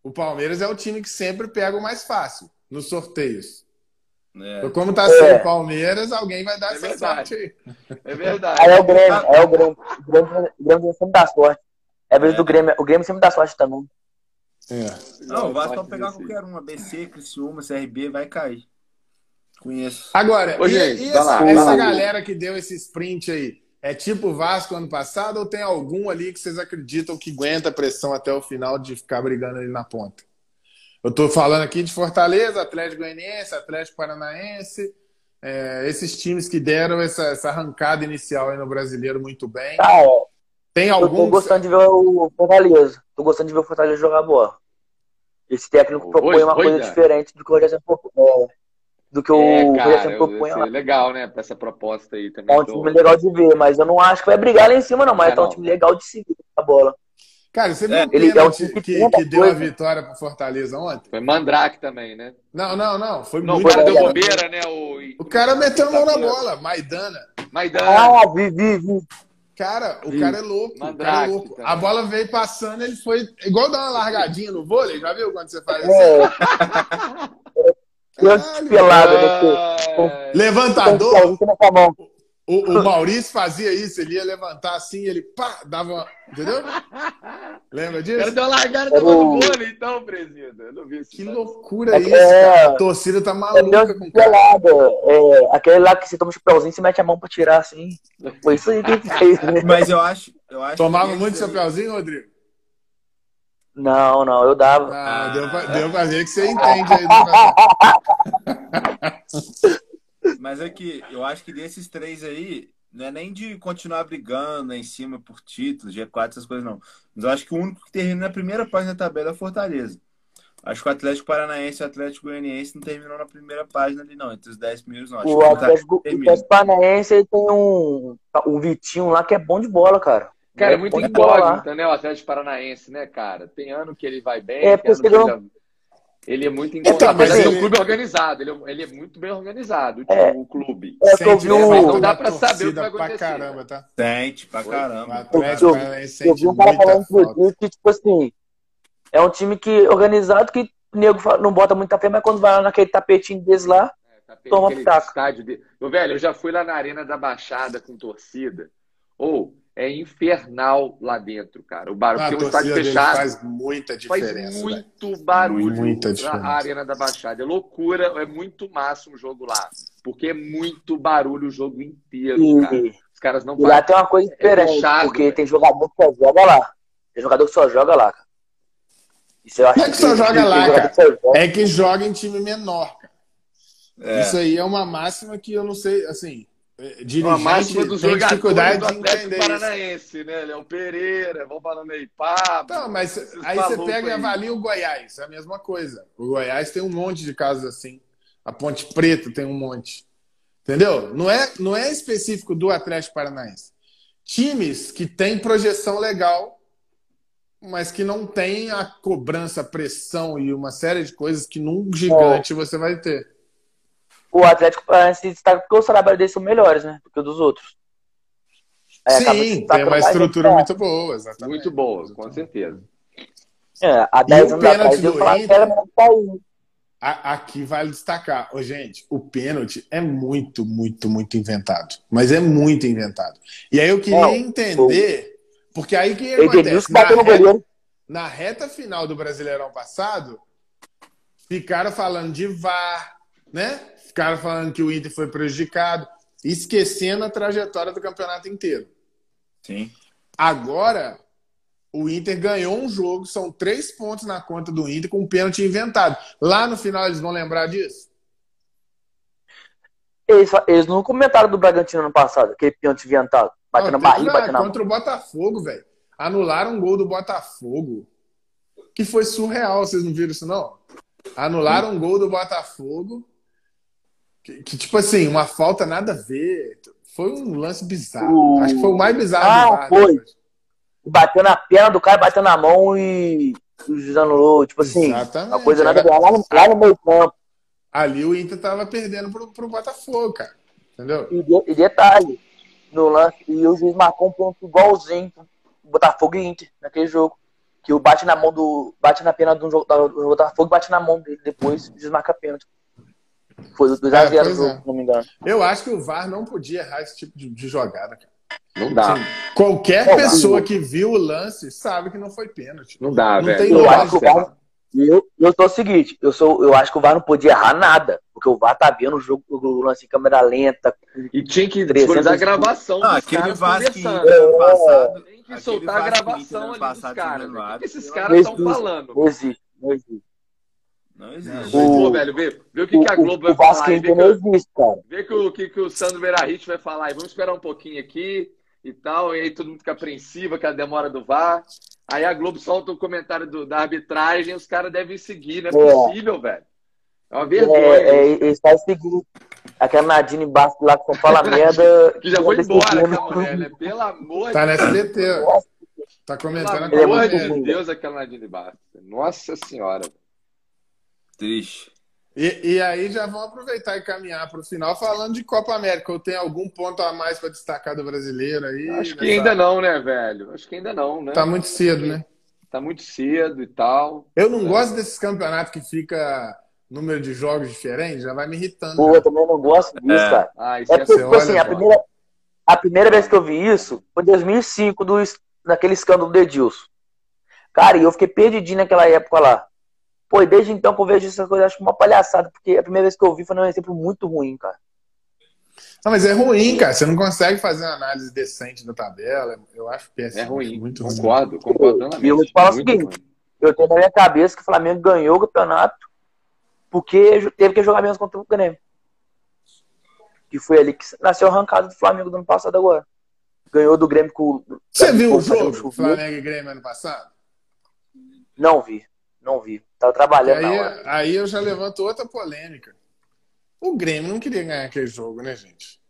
o Palmeiras é o time que sempre pega o mais fácil nos sorteios. É. Então, como tá É. sendo o Palmeiras, alguém vai dar É essa verdade. sorte aí. É verdade. Aí é o Grêmio, é o Grêmio. O Grêmio, o Grêmio sempre dá sorte. É a vez É. do Grêmio, o Grêmio sempre dá sorte também. É. Não, o Vasco pode pode pegar qualquer um. ABC, Criciúma, CRB, vai cair. Conheço. Agora, Ô, e, gente, e vai essa, lá, vai essa galera que deu esse sprint aí, é tipo o Vasco ano passado ou tem algum ali que vocês acreditam que aguenta a pressão até o final de ficar brigando ali na ponta? Eu tô falando aqui de Fortaleza, Atlético Goianiense, Atlético Paranaense, é, esses times que deram essa, essa arrancada inicial aí no brasileiro muito bem. Cara, Tem eu tô gostando de ver o Fortaleza. Tô gostando de ver o Fortaleza jogar bola. Esse técnico Hoje- propõe uma hoje, coisa diferente do que o Rogério propõe. É, do que o É, Rogério cara, Senna eu- propõe lá. é legal, né? Pra essa proposta aí também. É um do- time legal de ver, mas eu não acho que vai brigar lá em cima, não. Mas É, é, um time legal de seguir a bola. Cara, você viu É, o ele é um que que, tenta que deu a vitória pro Fortaleza ontem? Foi Mandrake também, né? Não, não, não. Foi Não, o muito cara deu bobeira, né? O, O cara meteu a mão na bola, Maidana. Maidana. Ah, vi, vi, vi. Cara, o cara é louco. O cara é Mandrake louco. também. A bola veio passando, ele foi. Igual dar uma largadinha no vôlei, já viu quando você faz É, assim? [LAUGHS] Caralho. pelado, né? Ah, Levantador, Tem na mão. O, o [LAUGHS] Maurício fazia isso, ele ia levantar assim, ele pá, dava. Entendeu? Lembra disso? deu uma largada Era da mão o- do vôlei, então, presida. Eu não vi isso. Que não. loucura É, isso, cara. A torcida tá É maluca Deus com pelado. É, aquele lá que você toma um chapéuzinho e você mete a mão pra tirar assim. Foi isso aí que ele fez, né? Mas eu acho. Eu acho Tomava que muito aí- chapéuzinho, Rodrigo? Não, não, eu dava. Ah, Ah. deu, pra, deu pra ver que você entende aí. [LAUGHS] Mas é que eu acho que desses três aí, não é nem de continuar brigando em cima por títulos, G4, essas coisas, não. Mas eu acho que o único que termina na primeira página da tabela é o Fortaleza. Acho que o Atlético Paranaense e o Atlético Goianiense não terminam na primeira página ali, não. Entre os 10 primeiros, não. Acho O que o Fortaleza Atlético. Atlético Paranaense ele tem um. O Vitinho lá que é bom de bola, cara. Cara, é Ele muito incógnito, né? O Atlético Paranaense, né, cara? Tem ano que ele vai bem, É, tem ano que porque ele, não- ele é muito Então, incógnito. mas mas ele é um clube organizado, ele é, ele é muito bem organizado, o, É. o clube. É eu vi Sente um- Não dá pra saber o que vai pra acontecer, caramba, tá? Sente pra caramba. Eu- Eu sente vi um cara falando falta. que, tipo assim, é um time que organizado que o nego não bota muita fé, mas quando vai lá naquele tapetinho deles lá, é, tapete, toma pitaco. Estádio de... Meu velho, eu já fui lá na Arena da Baixada com torcida. Ou é infernal lá dentro, cara. O barulho, ah, porque um estádio fechado faz muita diferença. Faz muito véio. barulho muita na Arena da Baixada. É loucura, é muito massa um jogo lá. Porque é muito barulho o jogo inteiro, e, cara. Os caras não e lá tem uma coisa é diferente, é fechado, porque véio. tem jogador que só joga lá. Tem jogador que só joga lá, cara. Isso eu acho não é que, que só joga lá, cara. Que é que joga em time menor, cara. É. Isso aí é uma máxima que eu não sei, assim, dirigente a máxima dos tem dificuldade do Atlético Paranaense, né? Léo Pereira, vão para Neipá. Não, mas aí você pega e avalia o Goiás, é a mesma coisa. O Goiás tem um monte de casos assim. A Ponte Preta tem um monte. Entendeu? Não é, não é específico do Atlético Paranaense. Times que têm projeção legal, mas que não tem a cobrança, a pressão e uma série de coisas que num gigante é. você vai ter o Atlético Paranaense se destaca porque os trabalhos deles são melhores, né? Do que os dos outros. Sim, tem uma estrutura muito boa, exatamente. Muito boa, com certeza. É, há 10 anos atrás eu falava que era melhor Aqui vale destacar, oh, gente, o pênalti é muito, muito, muito inventado. Mas é muito inventado. E aí eu queria é, entender, porque aí que acontece? Na reta, na reta final do Brasileirão passado, ficaram falando de VAR, né? Ficaram falando que o Inter foi prejudicado, esquecendo a trajetória do campeonato inteiro. Sim. Agora, o Inter ganhou um jogo, são três pontos na conta do Inter com um pênalti inventado. Lá no final eles vão lembrar disso? Eles, eles não comentaram do Bragantino ano passado, aquele pênalti inventado. Batendo na barriga, batendo na Contra o Botafogo, velho. Anularam um gol do Botafogo. Que foi surreal, vocês não viram isso, não? Anularam um gol do Botafogo que, que, tipo assim, uma falta nada a ver. Foi um lance bizarro. Acho que foi o mais bizarro. Ah, né? foi. Bateu na perna do cara, bateu na mão e o juiz anulou. Tipo assim, Exatamente. a coisa nada a ver. Lá no, lá no meio campo. Ali o Inter tava perdendo pro, pro Botafogo, cara. Entendeu? E, de, e detalhe, no lance, e o juiz marcou um ponto igualzinho pro Botafogo e Inter naquele jogo. Que o bate na mão do. Bate na pena do, do, do Botafogo bate na mão dele depois, o juiz marca pênalti. Foi do 2x0 é, é. se não me engano. Eu acho que o VAR não podia errar esse tipo de, de jogada, cara. Não dá. Assim, qualquer não pessoa dá. que viu o lance sabe que não foi pênalti. Não dá, não velho. Tem eu acho que o VAR, eu, eu sou o seguinte, eu, sou, eu acho que o VAR não podia errar nada. Porque o VAR tá vendo o jogo, o lance em câmera lenta. E tinha que disponibilizar a gravação. Não, aquele VAR que ano passado. Tem que soltar a gravação ali dos caras. O que esses caras estão falando? Não existe, não existe. Não existe. O, Pô, velho, vê, vê o que, o, que a Globo vai falar. Vê, que, não existe, cara. vê que o que, que o Sandro Verarrit vai falar. E vamos esperar um pouquinho aqui e tal. E aí todo mundo fica apreensivo com a demora do VAR. Aí a Globo solta o comentário do, da arbitragem os caras devem seguir. Não é, é. possível, velho. É uma vergonha. É, é, eles seguindo. Aquela Nadine Bastos lá que só fala [LAUGHS] merda. que já foi embora, aquela mulher, né? Pelo amor tá de Deus. Tá na SBT. Tá comentando Pelo amor de Deus, aquela Nadine Bastos. Nossa Senhora. Triste. E, e aí já vamos aproveitar e caminhar para o final falando de Copa América. Ou tem algum ponto a mais para destacar do brasileiro aí? Acho que ainda não, né, velho? Acho que ainda não, né? Tá muito cedo, né? Tá muito cedo e tal. Eu não é. gosto desses campeonatos que fica número de jogos diferentes, já vai me irritando. Pô, eu também não gosto disso, é. cara. Ah, isso é porque, tipo assim, a primeira, a primeira vez que eu vi isso foi em 2005, do, naquele escândalo do Edilson. Cara, e eu fiquei perdidinho naquela época lá. Pô, desde então que eu vejo essas coisas, acho uma palhaçada, porque a primeira vez que eu vi foi um exemplo muito ruim, cara. Não, mas é ruim, cara. Você não consegue fazer uma análise decente da tabela. Eu acho péssimo. É ruim. Muito concordo, ruim. concordo. E eu vou te falar o seguinte: ruim. eu tenho na minha cabeça que o Flamengo ganhou o campeonato porque teve que jogar menos contra o Grêmio. Que foi ali que nasceu arrancado do Flamengo do ano passado agora. Ganhou do Grêmio com. Você viu o jogo Flamengo e Grêmio ano passado? Não vi, não vi. Tava trabalhando aí, aí eu já levanto outra polêmica. O Grêmio não queria ganhar aquele jogo, né, gente?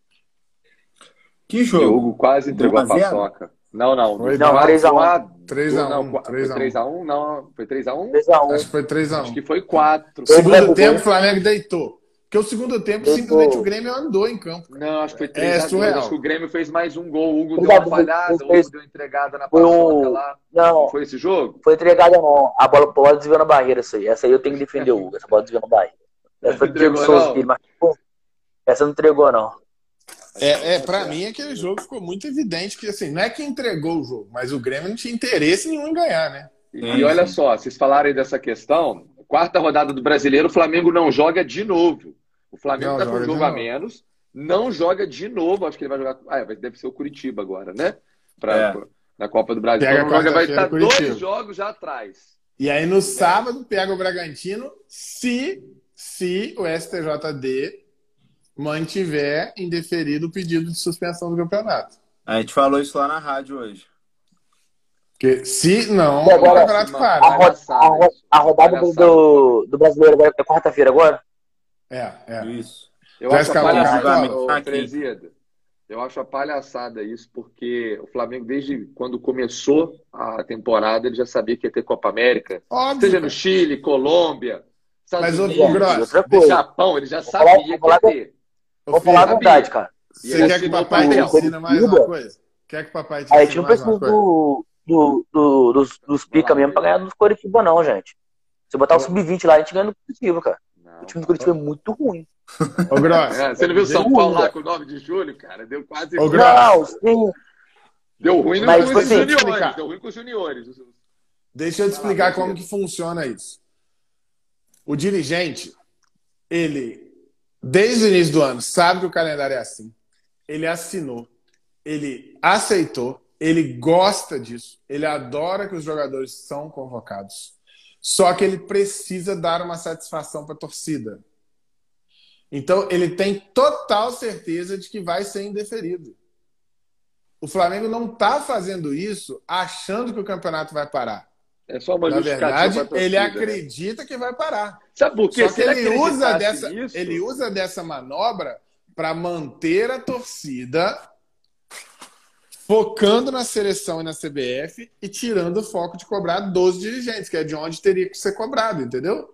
Que jogo? O Hugo quase entregou a paçoca. Não, não. Foi não, 3x1. 3x1. 3x1, não. Foi 3x1? 3x1. Acho que foi 3x1. Acho que foi 4. Segundo tempo, o Flamengo deitou. Porque o segundo tempo, simplesmente o Grêmio andou em campo. Não, acho que foi 3 é, a 2. Acho que o Grêmio fez mais um gol. O Hugo deu uma falhada, o Hugo deu entregada na paçoca lá. Não. Foi esse jogo? Foi entregada não. A bola, bola desviou na barreira, essa aí. Essa aí eu tenho que defender o Hugo. Essa bola desviou na barreira. Essa foi Diego Souza mas pô, essa não entregou, não. É, é para mim, aquele jogo ficou muito evidente que, assim, não é que entregou o jogo, mas o Grêmio não tinha interesse nenhum em ganhar, né? E, e olha só, vocês falarem dessa questão, quarta rodada do Brasileiro, o Flamengo não joga de novo. O Flamengo não, tá com um jogo a menos, não joga de novo, acho que ele vai jogar. Ah, deve ser o Curitiba agora, né? Pra, é. pra na Copa do Brasil. Pega então, vai estar dois jogos já atrás. E aí no sábado pega o Bragantino, se, se o STJD mantiver indeferido o pedido de suspensão do campeonato. A gente falou isso lá na rádio hoje. Porque se não, agora, o campeonato para. A, a, a, rodada do, do brasileiro é quarta-feira agora? É, é. Isso. Eu acho, a palhaçada, eu acho a palhaçada isso, porque o Flamengo, desde quando começou a temporada, ele já sabia que ia ter Copa América. Óbvio, seja no Chile, Colômbia, Estados Mas, Unidos, Japão, ele já sabia que ia ter. Vou falar a verdade, cara. Você quer que o papai te ensine mais uma coisa? Quer que o papai te ensine A gente não precisa do, do, do, dos, dos pica mesmo pra ganhar dos Coritiba, não, gente. Se botar o sub-20 lá, a gente ganha no Curitiba, cara. O time do Curitiba é muito ruim. [LAUGHS] Ô, Gross. É, você não viu São Paulo lá com o 9 de julho, cara? Deu quase. Ô, não, sim. Deu ruim no Mas, com os assim, juniores. Deu ruim com os juniores. Deixa eu te explicar como que funciona isso. O dirigente, ele, desde o início do ano, sabe que o calendário é assim. Ele assinou, ele aceitou, ele gosta disso, ele adora que os jogadores são convocados. Só que ele precisa dar uma satisfação para a torcida. Então, ele tem total certeza de que vai ser indeferido. O Flamengo não está fazendo isso achando que o campeonato vai parar. É só uma Na verdade, torcida, ele né? acredita né? que vai parar. Sabe por quê? Só que ele, ele usa dessa, isso... ele usa dessa manobra para manter a torcida focando na seleção e na CBF e tirando o foco de cobrar 12 dirigentes, que é de onde teria que ser cobrado, entendeu?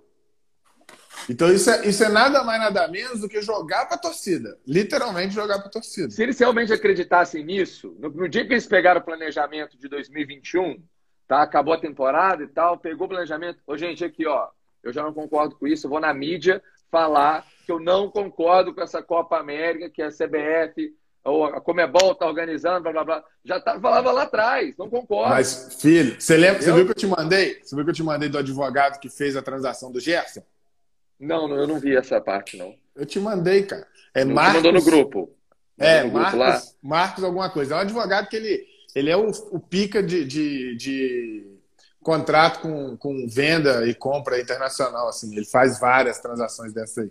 Então isso é, isso é nada mais nada menos do que jogar para a torcida, literalmente jogar para a torcida. Se eles realmente acreditassem nisso, no, no, dia que eles pegaram o planejamento de 2021, tá, acabou a temporada e tal, pegou o planejamento, ô gente aqui ó, eu já não concordo com isso, eu vou na mídia falar que eu não concordo com essa Copa América que a CBF a Comebol está organizando, blá blá blá. Já tá, falava lá atrás, não concordo. Mas, filho, você lembra, você viu que eu te mandei? Você viu que eu te mandei do advogado que fez a transação do Gerson? Não, não eu não vi essa parte, não. Eu te mandei, cara. É não Marcos. mandou no grupo. É, no Marcos, grupo Marcos alguma coisa. É um advogado que ele, ele é o, o pica de, de, de contrato com, com venda e compra internacional, assim. Ele faz várias transações dessa aí.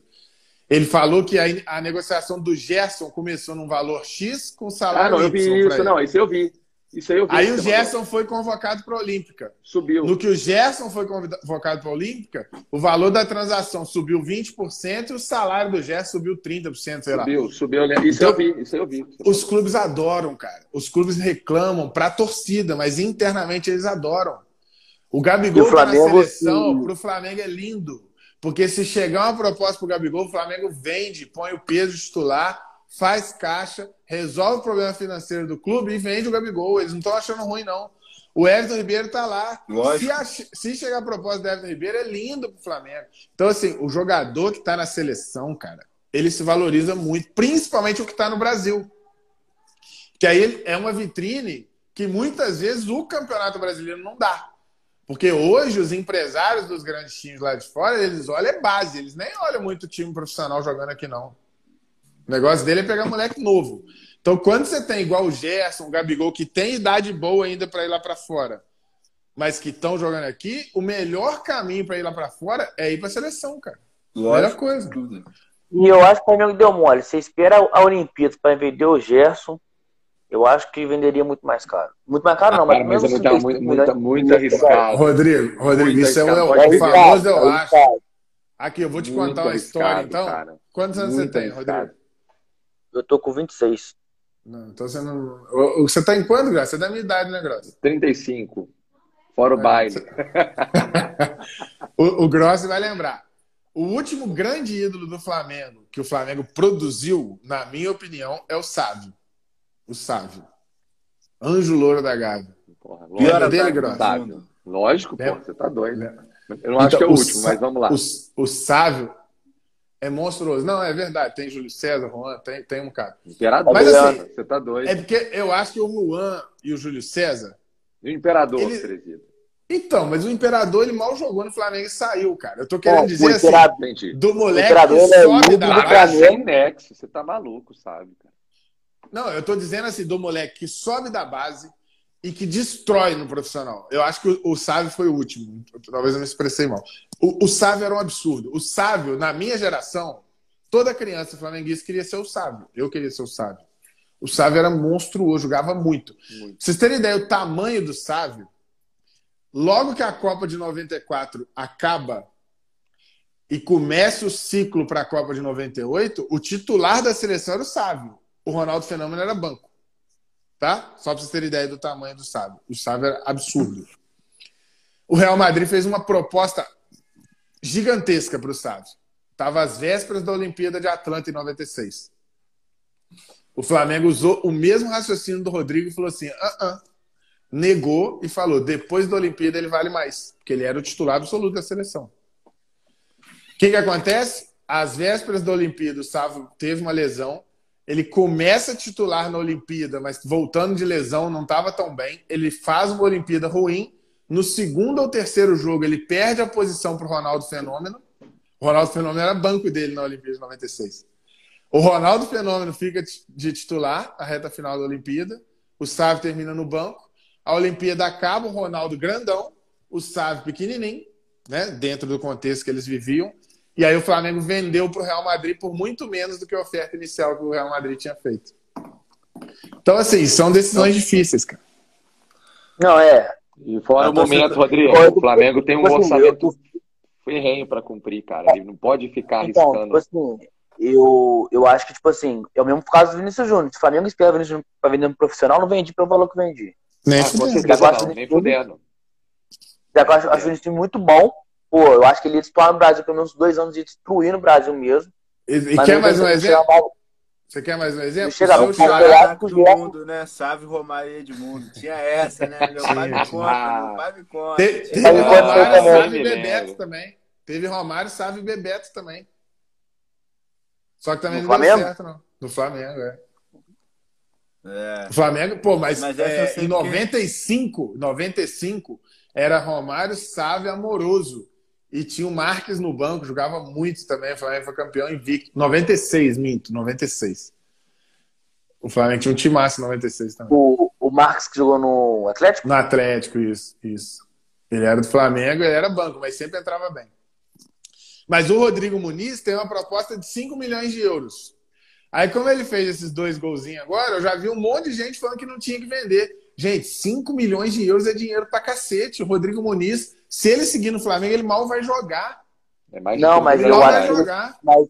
Ele falou que a, a negociação do Gerson começou num valor X com salário Ah, não, eu vi isso, não, isso eu vi. Isso aí eu vi. Aí o Gerson foi convocado para a Olímpica. Subiu. No que o Gerson foi convocado para a Olímpica, o valor da transação subiu 20% e o salário do Gerson subiu 30%, sei lá. Subiu, subiu. Isso então, eu vi, isso eu vi. Os clubes adoram, cara. Os clubes reclamam para a torcida, mas internamente eles adoram. O Gabigol o Flamengo, na seleção, para o Flamengo é lindo. Porque se chegar uma proposta para o Gabigol, o Flamengo vende, põe o peso titular, faz caixa, resolve o problema financeiro do clube e vende o Gabigol. Eles não estão achando ruim, não. O Everton Ribeiro está lá. Se, a, se, chegar a proposta do Everton Ribeiro, é lindo para o Flamengo. Então, assim, o jogador que está na seleção, cara, ele se valoriza muito, principalmente o que está no Brasil. Que aí é uma vitrine que muitas vezes o Campeonato Brasileiro não dá. Porque hoje os empresários dos grandes times lá de fora, eles olham é base, eles nem olham muito time profissional jogando aqui, não. O negócio dele é pegar moleque novo. Então, quando você tem igual o Gerson, o Gabigol, que tem idade boa ainda para ir lá para fora, mas que estão jogando aqui, o melhor caminho para ir lá para fora é ir para a seleção, cara. Lógico, Melhor coisa. E eu acho que o Flamengo deu mole. Você espera a Olimpíada para vender o Gerson, eu acho que venderia muito mais caro. Muito mais caro, não, mas, mas é muito, muito, muito, muito arriscado. Rodrigo, Rodrigo, isso é o, é o famoso, eu acho. Aqui, eu vou te contar uma história, então. Cara. Quantos anos muito você tem, arriscado. Rodrigo? Eu tô com 26. Não, então você não. Você tá em quanto, Graça? Você é da minha idade, né, Graça? 35. Fora o é, baile. Você... [LAUGHS] o, o Grossi vai lembrar. O último grande ídolo do Flamengo, que o Flamengo produziu, na minha opinião, é o Sávio. O Sávio. Anjo Louro da Gávea. Porra, Pior dele? Sávio. Lógico, pô, você tá doido. Lembra? Eu não acho Então, que é o, o último, mas vamos lá. O, o Sávio é monstruoso. Não, é verdade. Tem Júlio César, Juan, tem, tem um cara. Imperador, Mas, assim, você tá doido. É porque eu acho que o Juan e o Júlio César. E o Imperador, Ele-. Então, mas o Imperador ele mal jogou no Flamengo e saiu, cara. Eu tô querendo Bom, dizer o assim, Entendi. do moleque Imperador, que é sobe ídolo da do sem nexo, você tá maluco, sabe? cara? Não, eu tô dizendo assim, do moleque que sobe da base e que destrói no profissional. Eu acho que o, o Sávio foi o último. Talvez eu me expressei mal. O, o Sávio era um absurdo. O Sávio, na minha geração, toda criança flamenguista queria ser o Sávio. Eu queria ser o Sávio. O Sávio era monstruoso, jogava muito. Muito. Pra vocês terem ideia, o tamanho do Sávio, logo que a Copa de 94 acaba e começa o ciclo para a Copa de 98, o titular da seleção era o Sávio. O Ronaldo Fenômeno era banco. Tá? Só para vocês terem ideia do tamanho do Sávio. O Sávio era absurdo. O Real Madrid fez uma proposta gigantesca para o Sávio. Estava às vésperas da Olimpíada de Atlanta em 96. O Flamengo usou o mesmo raciocínio do Rodrigo e falou assim: ah, ah. negou e falou: depois da Olimpíada ele vale mais, porque ele era o titular absoluto da seleção. O que, que acontece? Às vésperas da Olimpíada, o Sávio teve uma lesão. Ele começa titular na Olimpíada, mas voltando de lesão, não estava tão bem. Ele faz uma Olimpíada ruim. No segundo ou terceiro jogo, ele perde a posição para o Ronaldo Fenômeno. O Ronaldo Fenômeno era banco dele na Olimpíada de 96. O Ronaldo Fenômeno fica de titular na reta final da Olimpíada. O Sávio termina no banco. A Olimpíada acaba, o Ronaldo grandão, o Sávio pequenininho, né, dentro do contexto que eles viviam. E aí o Flamengo vendeu para o Real Madrid por muito menos do que a oferta inicial que o Real Madrid tinha feito. Então, assim, são decisões difíceis, cara. Não, é. E fora A o momento, Olha, o Flamengo tem um tipo orçamento ferrenho para cumprir, cara. Ele não pode ficar Então, arriscando. tipo assim, eu, eu acho que, tipo assim, é o mesmo caso do Vinícius Júnior. Se o Flamengo espera o Vinícius Júnior pra vender no profissional, não vendi pelo valor que vendi. Nem Ah, fudendo. não, de nem fudendo. Já que eu acho, acho o Vinícius Júnior muito bom. Pô, eu acho que ele ia destruir no Brasil pelo menos dois anos de destruir no Brasil mesmo. E, e quer mais um vai exemplo? chegar- Você quer mais um exemplo? Chega O no seu Flamengo, Xará- eu acho Caraca que do o mundo, né? Sávio, Romário e Edmundo. Tinha essa, né? Meu pai me conta, meu pai me conta. Te- Teve Romário, Sávio e Me Bebeto também. Teve Romário, Sávio e Bebeto também. Só que também No não deu Flamengo? certo, não. No Flamengo, é. É. O Flamengo, pô, mas, Mas é, em porque- 95, 95, era Romário, Sávio e Amoroso. E tinha o Marques no banco, jogava muito também. O Flamengo foi campeão invicto. 96, minto, 96. O Flamengo tinha um timaço em 96 também. O, o Marcos que jogou no Atlético? No Atlético, isso, isso. Ele era do Flamengo, ele era banco, mas sempre entrava bem. Mas o Rodrigo Muniz tem uma proposta de 5 milhões de euros. Aí, como ele fez esses dois golzinhos agora, eu já vi um monte de gente falando que não tinha que vender. Gente, 5 milhões de euros é dinheiro pra cacete. O Rodrigo Muniz, se ele seguir no Flamengo, ele mal vai jogar. É mais Não, mas eu acho vai que- jogar. Mas,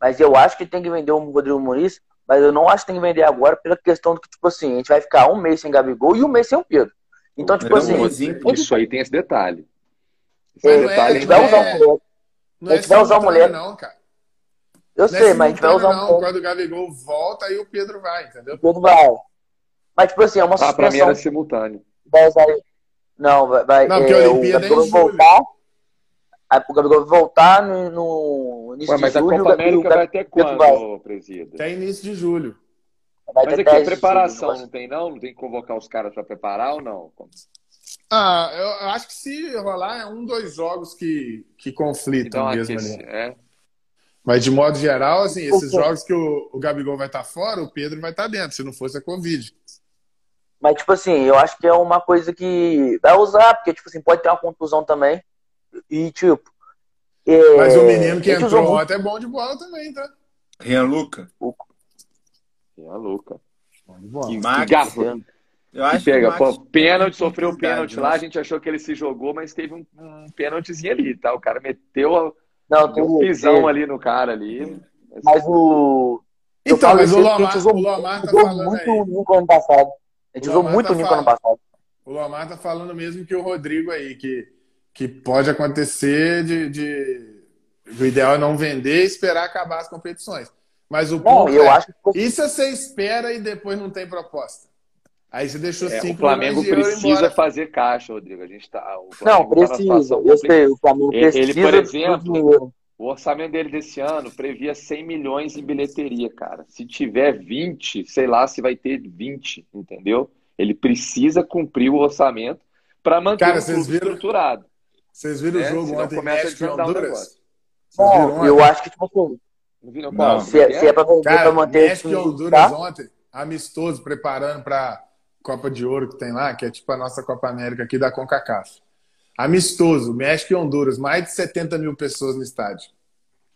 mas eu acho que tem que vender o Rodrigo Muniz, mas eu não acho que tem que vender agora pela questão do que, tipo assim, a gente vai ficar um mês sem Gabigol e um mês sem o Pedro. Então, tipo Não, assim, Isso aí tem esse detalhe. Esse Mas não é, a detalhe gente vai usar é- o moleque. Não A é gente vai usar o moleque. não, cara. Eu Não é sei, mas a gente vai usar um não. moleque. Quando o Gabigol volta, aí o Pedro vai, entendeu? O Pedro vai. Mas, tipo assim, é uma Ah, pra mim suspensão era simultâneo. vai usar. Não, vai. vai Não, porque é, a o Olimpíada é Gabigol em vai julho. voltar. Aí o Gabigol vai voltar no, no início Ué, mas de a julho. Copa o Gabi- América o vai até Pedro vai. quando, presida? Até início de julho. Vai Mas aqui, 10 de preparação julho, não tem não? Não tem que convocar os caras pra preparar ou não? Ah, eu acho que se rolar é um, dois jogos que, que conflitam Então, mesmo aqui, ali. é. Mas de modo geral, assim, esses jogos que o, o Gabigol vai estar fora, o Pedro vai estar dentro, se não fosse a Covid. Mas, tipo assim, eu acho que é uma coisa que vai usar, porque, tipo assim, pode ter uma contusão também. E, tipo. é, Mas o menino que entrou usou ontem é bom de bola também, tá? Rian Luca. É louca. Bom de bola. Que, Max, que garfo. Eu acho Que pega, que o Max pô, pênalti, tem sofreu oportunidade, pênalti lá, a gente achou que ele se jogou, mas teve um, um pênaltizinho ali, tá? O cara meteu, a- Não, deu um tem- pisão tem- ali no cara ali. Mas o. Então, mas o porque a gente Lomar, o Lomar tá falando muito aí. o Nico ano passado. A gente O usou Lomar muito tá o Nico ano falando. passado. O Lomar tá falando mesmo que o Rodrigo aí, que, que pode acontecer de, de, O ideal é não vender e esperar acabar as competições. Mas o ponto eu é, acho que e se você espera e depois não tem proposta? Aí você deixou É, cinco o Flamengo precisa fazer caixa, Rodrigo. A gente tá, o Não, tá precisa. situação Eu sei, o Flamengo Ele- precisa ele, por exemplo. O orçamento dele desse ano previa 100 milhões em bilheteria, cara. Se tiver 20, sei lá se vai ter 20, entendeu? Ele precisa cumprir o orçamento para manter Cara, o clube viram- estruturado. Vocês viram né? o jogo Senão ontem começa a México e Honduras? Não, eu acho que, tipo assim, Não Não. se, é- se é pra vender Cara, pra manter México e Honduras tá? ontem, amistoso, preparando para Copa de Ouro que tem lá, que é tipo a nossa Copa América aqui da CONCACAF. Amistoso, México e Honduras, mais de 70 mil pessoas no estádio.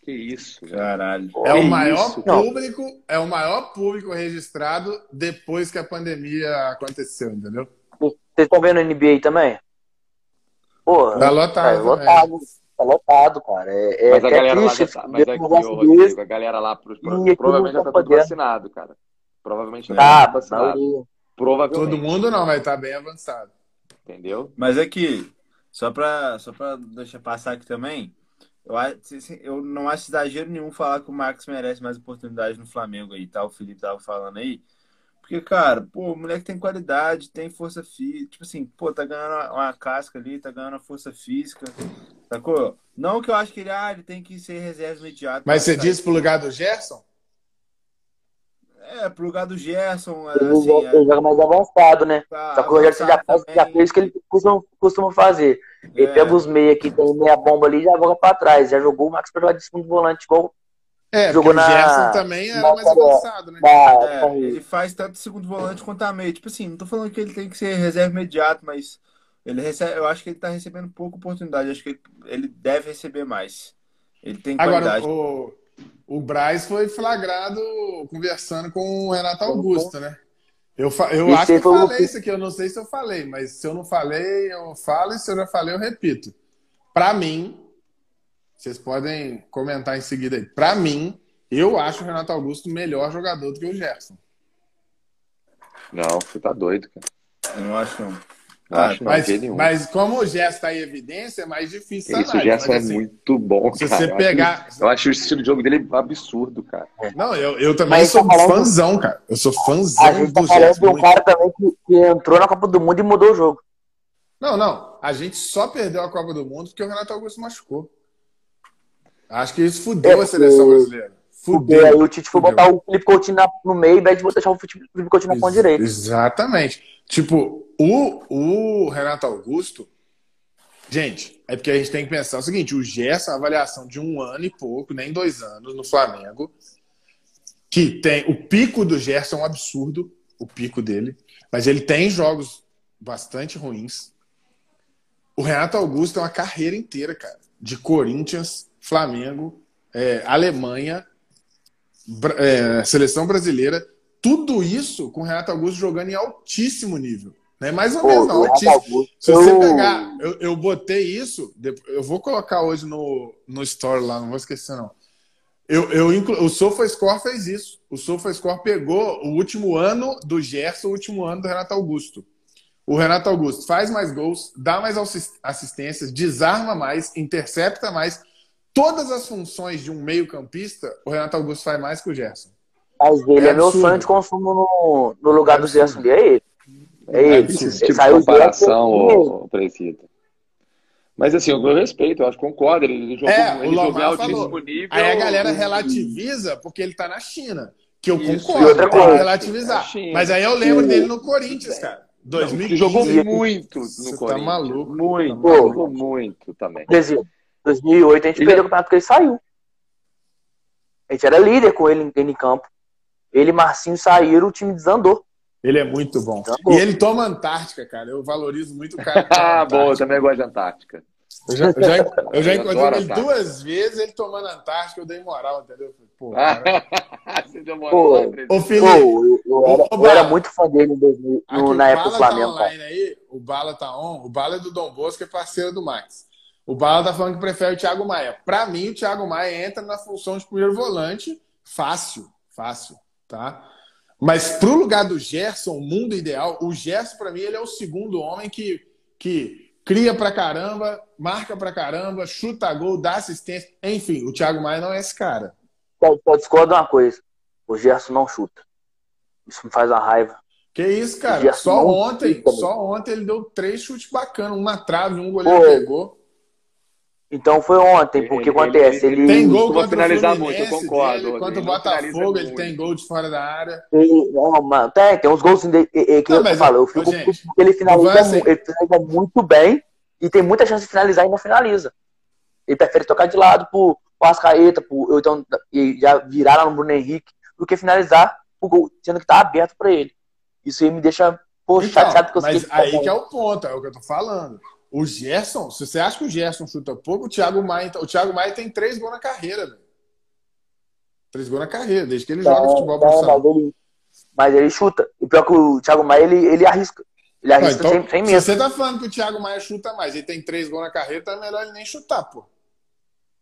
Que isso. Caralho. É Que o maior isso? Não. público, é o maior público registrado depois que a pandemia aconteceu, entendeu? Vocês estão vendo a NBA também? Pô, Tá lotado, é lotado. Tá lotado, cara. É, é Mas a até galera lá triste já tá. Mas ô. Rodrigo, a galera lá pro, pro- E aqui provavelmente não já tá tá tudo vacinado, cara. Provavelmente já Tá, tá a vacinado. maioria. Provavelmente. Todo mundo não, vai estar bem avançado. Entendeu? Mas aqui, só pra, só pra deixar passar aqui também, eu, eu não acho exagero nenhum falar que o Marcos merece mais oportunidade no Flamengo aí, tá? O Felipe tava falando aí. Porque, cara, pô, o moleque tem qualidade, tem força física. Tipo assim, pô, tá ganhando uma- casca ali, tá ganhando uma força física. Sacou? Não que eu acho que ele, ah, ele tem que ser reserva imediato. Mas você disse pro lugar do Gerson? É, pro lugar do Gerson, Ele, assim. joga, ele joga mais avançado, né? tá Só que o Rogério já, faz, já fez o que ele costuma, costuma fazer. Ele É. pega os meias que tem meia bomba ali e já joga pra trás. Já jogou o Max pra jogar de segundo volante, igual É, Jogou porque o na- Gerson também era na- mais avançado, né? da. É, ele faz tanto segundo volante quanto a meio. Tipo assim, não tô falando que ele tem que ser reserva imediato, mas ele recebe, eu acho que ele tá recebendo pouca oportunidade. Acho que ele, ele deve receber mais. Ele tem Agora, qualidade. o, o Braz foi flagrado conversando com o Renato Augusto, né? Eu, fa- eu acho que eu falei isso aqui, eu não sei se eu falei, mas se eu não falei, eu falo, e se eu já falei, eu repito. Pra mim, vocês podem comentar em seguida aí. Pra mim, eu acho o Renato Augusto melhor jogador do que o Gerson. Não, você tá doido, cara. Eu não acho não. Não Ah, Mas, mas como o Gerson tá em evidência, é mais difícil o análise, mas, é assim, muito bom, se cara. você Eu acho- pegar- Eu acho o estilo de jogo dele absurdo, cara. Não, eu, eu também Mas sou tá falando- fãzão, cara. Eu sou fãzão A gente tá do falando de um muito. cara também que, que entrou na Copa do Mundo e mudou o jogo. Não, não. A gente só perdeu a Copa do Mundo porque o Renato Augusto machucou. Acho que isso fudeu É, a seleção brasileira. Porque aí Fudeu. o Tite foi Fudeu. botar o Felipe Coutinho no meio, em vez de deixar o Felipe Coutinho na ponta direita. Exatamente. Tipo, o, o Renato Augusto. Gente, é porque a gente tem que pensar o seguinte: o Gerson, a avaliação de um ano e pouco, nem dois anos, no Flamengo, que tem. O pico do Gerson é um absurdo, o pico dele, mas ele tem jogos bastante ruins. O Renato Augusto é uma carreira inteira, cara, de Corinthians, Flamengo, é, Alemanha, é, seleção brasileira, tudo isso com o Renato Augusto jogando em altíssimo nível. Né? Mais ou menos, não, Se você pegar, eu, eu botei isso, eu vou colocar hoje no, no story lá, não vou esquecer não. Eu, eu inclu, o SofaScore fez isso. O SofaScore pegou o último ano do Gerson, o último ano do Renato Augusto. O Renato Augusto faz mais gols, dá mais assis- assistências, desarma mais, intercepta mais. Todas as funções de um meio-campista, o Renato Augusto faz mais que o Gerson. Mas ele É é, meu sonho de consumo no, no lugar É do. Gerson ali. É ele. É ele. absurdo. Esse tipo de Saiu o comparação, Gerson, ô, ô, Presida. Mas assim, eu respeito, eu acho que concordo. Ele jogou, É, o ele jogou em altíssimo falou. nível. Aí a galera relativiza porque ele tá na China. Que eu Isso, concordo, outra tem que coisa, relativizar. é China. Mas aí eu lembro O- dele no Corinthians, cara. Ele 2015. jogou Sim. muito Você no tá Corinthians. maluco. Muito, Tá maluco. jogou muito também. Brasil. 2008 a gente Ele- perdeu o campeonato porque ele saiu. A gente era líder com ele, ele em campo. Ele e Marcinho saíram, o time desandou. Ele é muito bom. Tá bom. E ele toma Antártica, cara. Eu valorizo muito o cara. [LAUGHS] Ah, boa, eu também gosto de Antártica. Eu já, eu já, eu já Eu encontrei ele Antártica. duas vezes, ele tomando Antártica, eu dei moral, entendeu? Pô, Ah, cara. [LAUGHS] Você deu Pô, moral lá. Ô, Pô, Felipe, eu, eu era, Ô, eu era muito fã dele em 2000, aqui, no- o na época do tá Flamengo. cara. online aí, o Bala tá on, o Bala é do Dom Bosco, é parceiro do Max. O Bala tá falando que prefere o Thiago Maia. Pra mim, o Thiago Maia entra na função de primeiro volante, fácil, fácil, tá? Mas pro lugar do Gerson, o mundo ideal, o Gerson, pra mim, ele é o segundo homem que, que cria pra caramba, marca pra caramba, chuta gol, dá assistência. Enfim, o Thiago Maia não é esse cara. Pode, pode discordar uma coisa. O Gerson não chuta. Isso me faz uma raiva. Que isso, cara? Só ontem, só ontem ele deu três chutes bacanas, uma trave, um goleiro Pô, pegou. Então foi ontem, porque ele, acontece. Ele, ele, tem gol contra finalizar muito, eu concordo. Dele, contra o Botafogo, ele tem gol de fora da área. Ele, não, mano, tem, tem uns gols assim, que não, eu falo. Eu fico gente, ele finaliza, assim, ele finaliza muito bem e tem muita chance de finalizar e não finaliza. Ele prefere tocar de lado pro, pro Ascaeta, pro, então, e já virar lá no Bruno Henrique, do que finalizar o gol, sendo que tá aberto pra ele. Isso aí me deixa, poxa, então, chateado que eu Mas aí que é o ponto, é o que eu tô falando. O Gerson, se você acha que o Gerson chuta pouco, o Thiago Maia, o Thiago Maia tem três gols na carreira, velho. Três gols na carreira, desde que ele joga é, futebol profissional. Mas ele, mas ele chuta. E pior que o Thiago Maia, ele, ele arrisca. Ele arrisca então, sem, sem medo. Se você tá falando que o Thiago Maia chuta mais, ele tem três gols na carreira, então é melhor ele nem chutar, pô.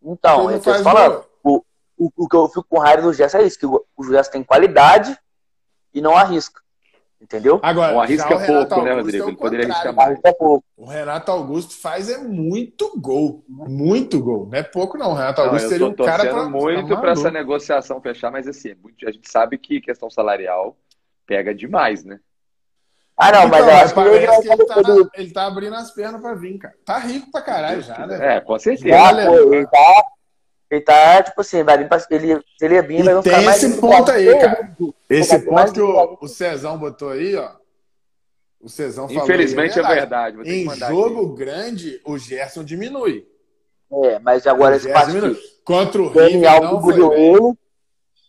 Então, é eu falando. O, o, o, que eu fico com raiva do Gerson é isso, que o, o Gerson tem qualidade e não arrisca. Entendeu? Agora, um arrisca pouco, Augusto né, Rodrigo? É Ele poderia arriscar mais. O Renato Augusto faz é muito gol. Muito gol. Não é pouco, não. O Renato Augusto não, seria um cara pra. muito para essa negociação fechar, mas assim, a gente sabe que questão salarial pega demais, né? Ah, não, mas então, eu acho que, ele, que ele, tá na, ele tá abrindo as pernas pra vir, cara. Tá rico pra caralho já, né? É, com certeza. Já, pô, ele tá ele tá, tipo assim, vai vir pra, ele, se ele vir, vai ficar mais. Tem esse ponto aí, cara. Esse ponto que o, o Cezão botou aí, ó. O Cezão falou. Infelizmente é verdade. Em jogo aqui. grande, o Gerson diminui. É, mas agora esse passo Contra o Daniel Alves engoliu ele.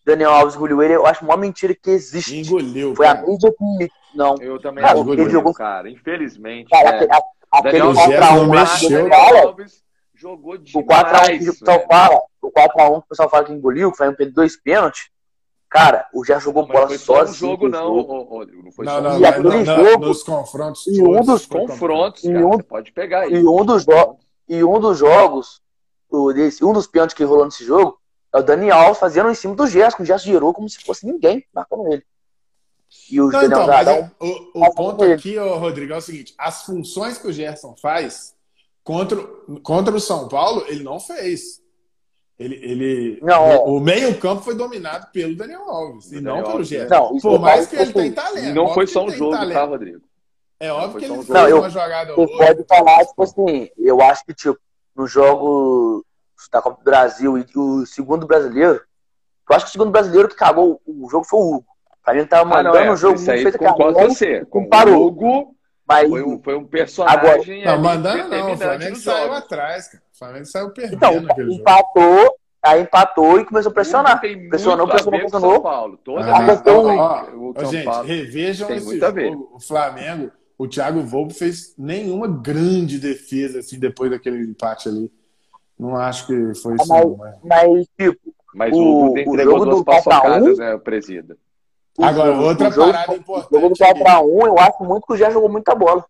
Daniel Alves engoliu ele. Eu acho uma mentira que existe. Engoliu. Foi cara. a mídia que. Não. Eu também cara, acho ele jogou... cara. Infelizmente. Cara, é. aquele Daniel Gerson mexeu. Alves jogou demais. O 4x1 que o pessoal fala, o 4x1 que o pessoal fala que engoliu, que foi um dois pênaltis. Cara, o já jogou não, bola foi só um jogo, não, Rodrigo. Não foi não, só não, e aquele não, jogo. Nos confrontos. E um dos confrontos, cara, um, pode pegar aí. E um dos, e um dos jogos, o desse, um dos pênaltis que rolou nesse jogo, é o Daniel fazendo em cima do Gerson. O Gerson girou como se fosse ninguém marcando ele. E o não, Daniel então, mas é, o, o ponto aqui, ô, Rodrigo, é o seguinte: as funções que o Gerson faz Contra, contra o São Paulo, ele não fez. Ele, ele, não, o, o meio-campo foi dominado pelo Daniel Alves e não, pelo Gerson. Por mais que ele tenha talento. Não foi só um jogo, tá, talento. tá, Rodrigo? É óbvio que ele fez não, eu, uma jogada ou outra. pode falar, tipo assim, eu acho que, tipo, no jogo da Copa do Brasil e o segundo brasileiro, eu acho que o segundo brasileiro que cagou o jogo foi o Hugo. A gente tava mandando ah, não, é. um jogo muito feito com você. Com o Hugo mas, foi, um, foi um personagem. Agora, não, mandando não, o Flamengo saiu atrás, cara. O Flamengo saiu perdendo. Então, empatou, jogo. aí empatou e começou a pressionar. Pressionou, pressionou, pressionou. São Paulo. Toda ah, vez então, ó, ó, gente, Paulo revejam esse jogo. O Flamengo, o Thiago Volpe fez nenhuma grande defesa assim depois daquele empate ali. Não acho que foi isso. Mas, não, mas... mas tipo. Mas o, o entregou duas paçocadas, né, presida. Agora, jogo, outra jogo, parada importante. O jogo do 4x1, eu acho muito que o Jé jogou muita bola.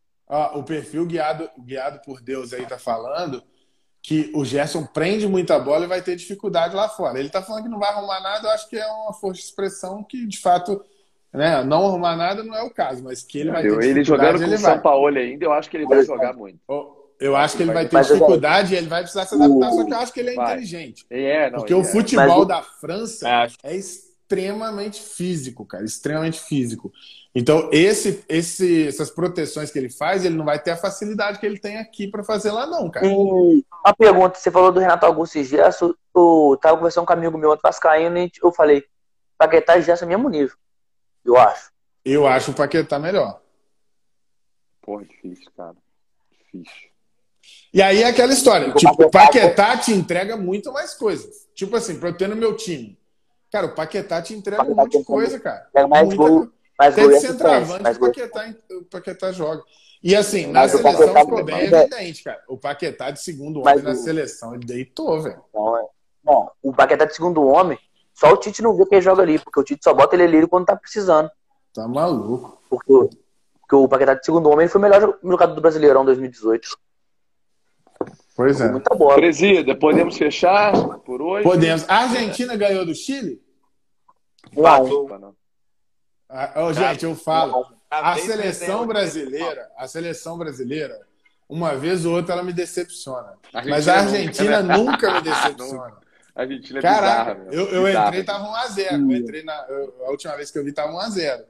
o perfil guiado, guiado por Deus aí tá falando que o Gerson prende muita bola e vai ter dificuldade lá fora. Ele tá falando que não vai arrumar nada, eu acho que é uma força de expressão que, de fato, né, não arrumar nada não é o caso, mas que ele vai ter dificuldade. Ele jogando com o São Paulo ainda, eu acho que ele vai jogar muito. Eu acho que ele vai ter dificuldade e ele vai precisar se adaptar, só que eu acho que ele é inteligente. É, não, Porque o é. futebol da França é, é extremamente físico, cara, extremamente físico. Então, esse, esse, essas proteções que ele faz, ele não vai ter a facilidade que ele tem aqui para fazer lá, não, cara. E uma pergunta: você falou do Renato Augusto e Gerson. Eu tava conversando com um amigo meu, Vascaíno, e eu falei: Paquetá e Gerson é mesmo nível. Eu acho. Eu acho o Paquetá melhor. Porra, difícil, cara. Difícil. E aí é aquela história: tipo, o Paquetá te entrega muito mais coisas. Tipo assim, para eu ter no meu time Cara, o Paquetá te entrega Paquetá um monte de coisa, cara. É mais Muita... gol. Mais Tem de centroavante, o Paquetá, o Paquetá joga. E assim, na mas seleção ficou bem evidente, cara. O Paquetá de segundo homem na seleção, ele deitou, velho. Não, é. o Paquetá de segundo homem, só o Tite não vê quem joga ali, porque o Tite só bota ele ali quando tá precisando. Tá maluco. Porque, porque o Paquetá de segundo homem foi o melhor jogador do Brasileirão 2018. Pois é. Muita bola. Presida, podemos fechar por hoje? Podemos. A Argentina é. ganhou do Chile? Não. Ah, oh, gente, eu falo. A seleção brasileira, a seleção brasileira, uma vez ou outra ela me decepciona. A Mas a Argentina nunca, né? nunca me [LAUGHS] decepciona. A Argentina é Caraca, bizarra, eu, eu bizarra. entrei tava 1x0. Eu entrei na, eu, a última vez que eu vi tava 1x0.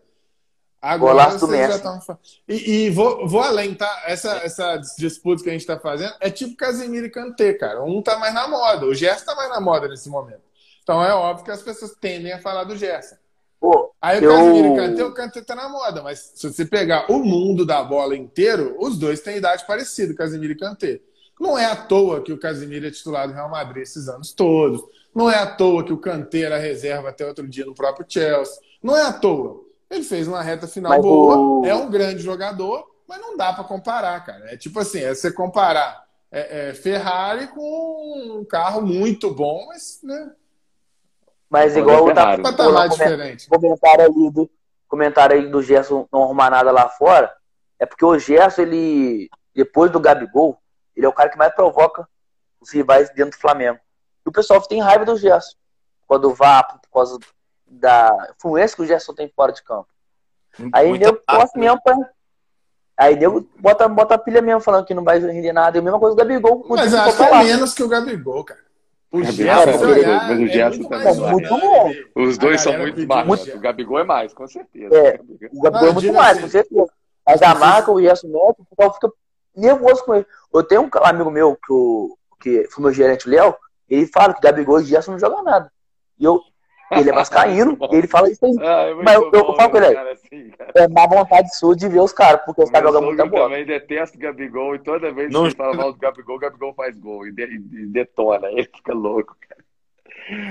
Agora vocês já estão E, e vou, vou além, tá? Essa, essa disputa que a gente está fazendo é tipo Casemiro e Kanté, cara. Um tá mais na moda, o Gerson tá mais na moda nesse momento. Então é óbvio que as pessoas tendem a falar do Gerson. Pô, Aí o Casemiro e o Kanté, o Kanté tá na moda, mas se você pegar o mundo da bola inteiro, os dois têm idade parecida, Casemiro e Kanté. Não é à toa que o Casemiro é titular do Real Madrid esses anos todos. Não é à toa que o Kanté era reserva até outro dia no próprio Chelsea. Não é à toa. Ele fez uma reta final mas boa, o... é um grande jogador, mas não dá para comparar, cara. É tipo assim, é você comparar é, é Ferrari com um carro muito bom, mas, né? Mas igual o tá, patamar diferente. Comentário aí do comentário aí do Gerson não arrumar nada lá fora, é porque o Gerson ele depois do Gabigol, ele é o cara que mais provoca os rivais dentro do Flamengo. E o pessoal tem raiva do Gerson quando vá por causa da influência que o Gerson tem fora de campo. Aí Muito nego posta mesmo pra... Aí nego bota, bota a pilha mesmo falando que não vai render nada. E a mesma coisa do Gabigol. Mas acho que é menos que o Gabigol, cara. O Gerson, olhar, mas o Gerson é também. É muito bom. Os dois são muito mais. Muito... O Gabigol é mais, com certeza. É, o Gabigol é muito mais, com certeza. Mas a marca, o Gerson Neto, o pessoal fica nervoso com ele. Eu tenho um amigo meu, que, o, que foi meu gerente, o Léo, ele fala que Gabigol e Gerson não jogam nada. E eu, ele é [LAUGHS] vascaíno, ele fala isso aí. Ah, é mas eu, eu, falo com ele, assim, é má vontade sua de ver os caras, porque os caras jogam muita bola. Eu também detesto Gabigol e toda vez que ele fala mal do Gabigol, o Gabigol faz gol e, de, e detona, [LAUGHS] ele fica louco, cara.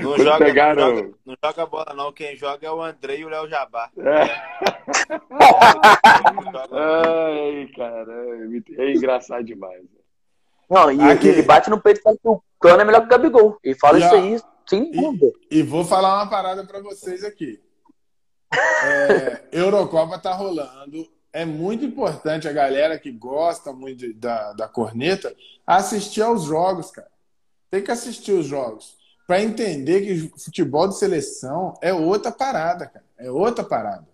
Não joga, pegaram... não, joga, não joga bola, não. Quem joga é o André e o Léo Jabá. É. [LAUGHS] Ai, cara, é engraçado demais. Não, e Aqui. ele bate no peito e fala que o Cano é melhor que o Gabigol. Ele fala Já. isso aí sem dúvida. E, e vou falar uma parada para vocês aqui. É, [LAUGHS] Eurocopa tá rolando. É muito importante a galera que gosta muito de, da, da corneta assistir aos jogos, cara. Tem que assistir os jogos para entender que futebol de seleção é outra parada, cara. É outra parada.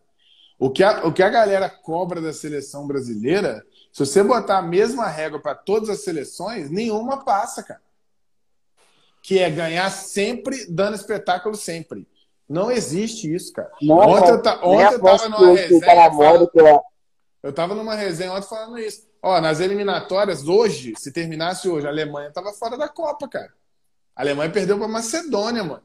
O que a, o que a galera cobra da seleção brasileira, se você botar a mesma régua para todas as seleções, nenhuma passa, cara que é ganhar sempre, dando espetáculo sempre. Não existe isso, cara. Não, ontem eu, ta, ontem eu tava numa resenha. Falando, eu tava numa resenha ontem falando isso. Ó, nas eliminatórias, hoje, se terminasse hoje, a Alemanha tava fora da Copa, cara. A Alemanha perdeu pra Macedônia, mano.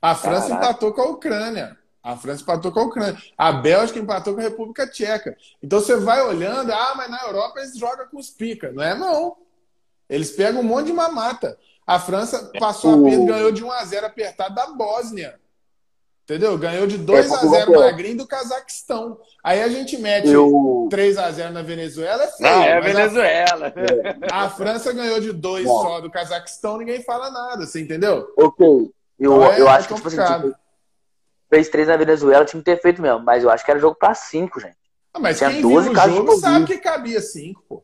A França Caraca. empatou com a Ucrânia. A França empatou com a Ucrânia. A Bélgica empatou com a República Tcheca. Então você vai olhando, ah, mas na Europa eles jogam com os pica. Não é, não. Eles pegam um monte de mamata. A França passou a perda, ganhou de 1 a 0 apertado da Bósnia. Entendeu? Ganhou de 2 a 0 magrinho do Cazaquistão. Aí a gente mete eu... 3 a 0 na Venezuela, é feio. Não, é a Venezuela. A... a, França ganhou de 2 só do Cazaquistão, ninguém fala nada, você entendeu? Ok. Eu, então é, eu acho é que tipo assim, tipo, fez 3 na Venezuela, tinha que ter feito mesmo. Mas eu acho que era jogo pra 5, gente. Ah, mas tinha quem 12 viu o jogo sabe que cabia 5, pô.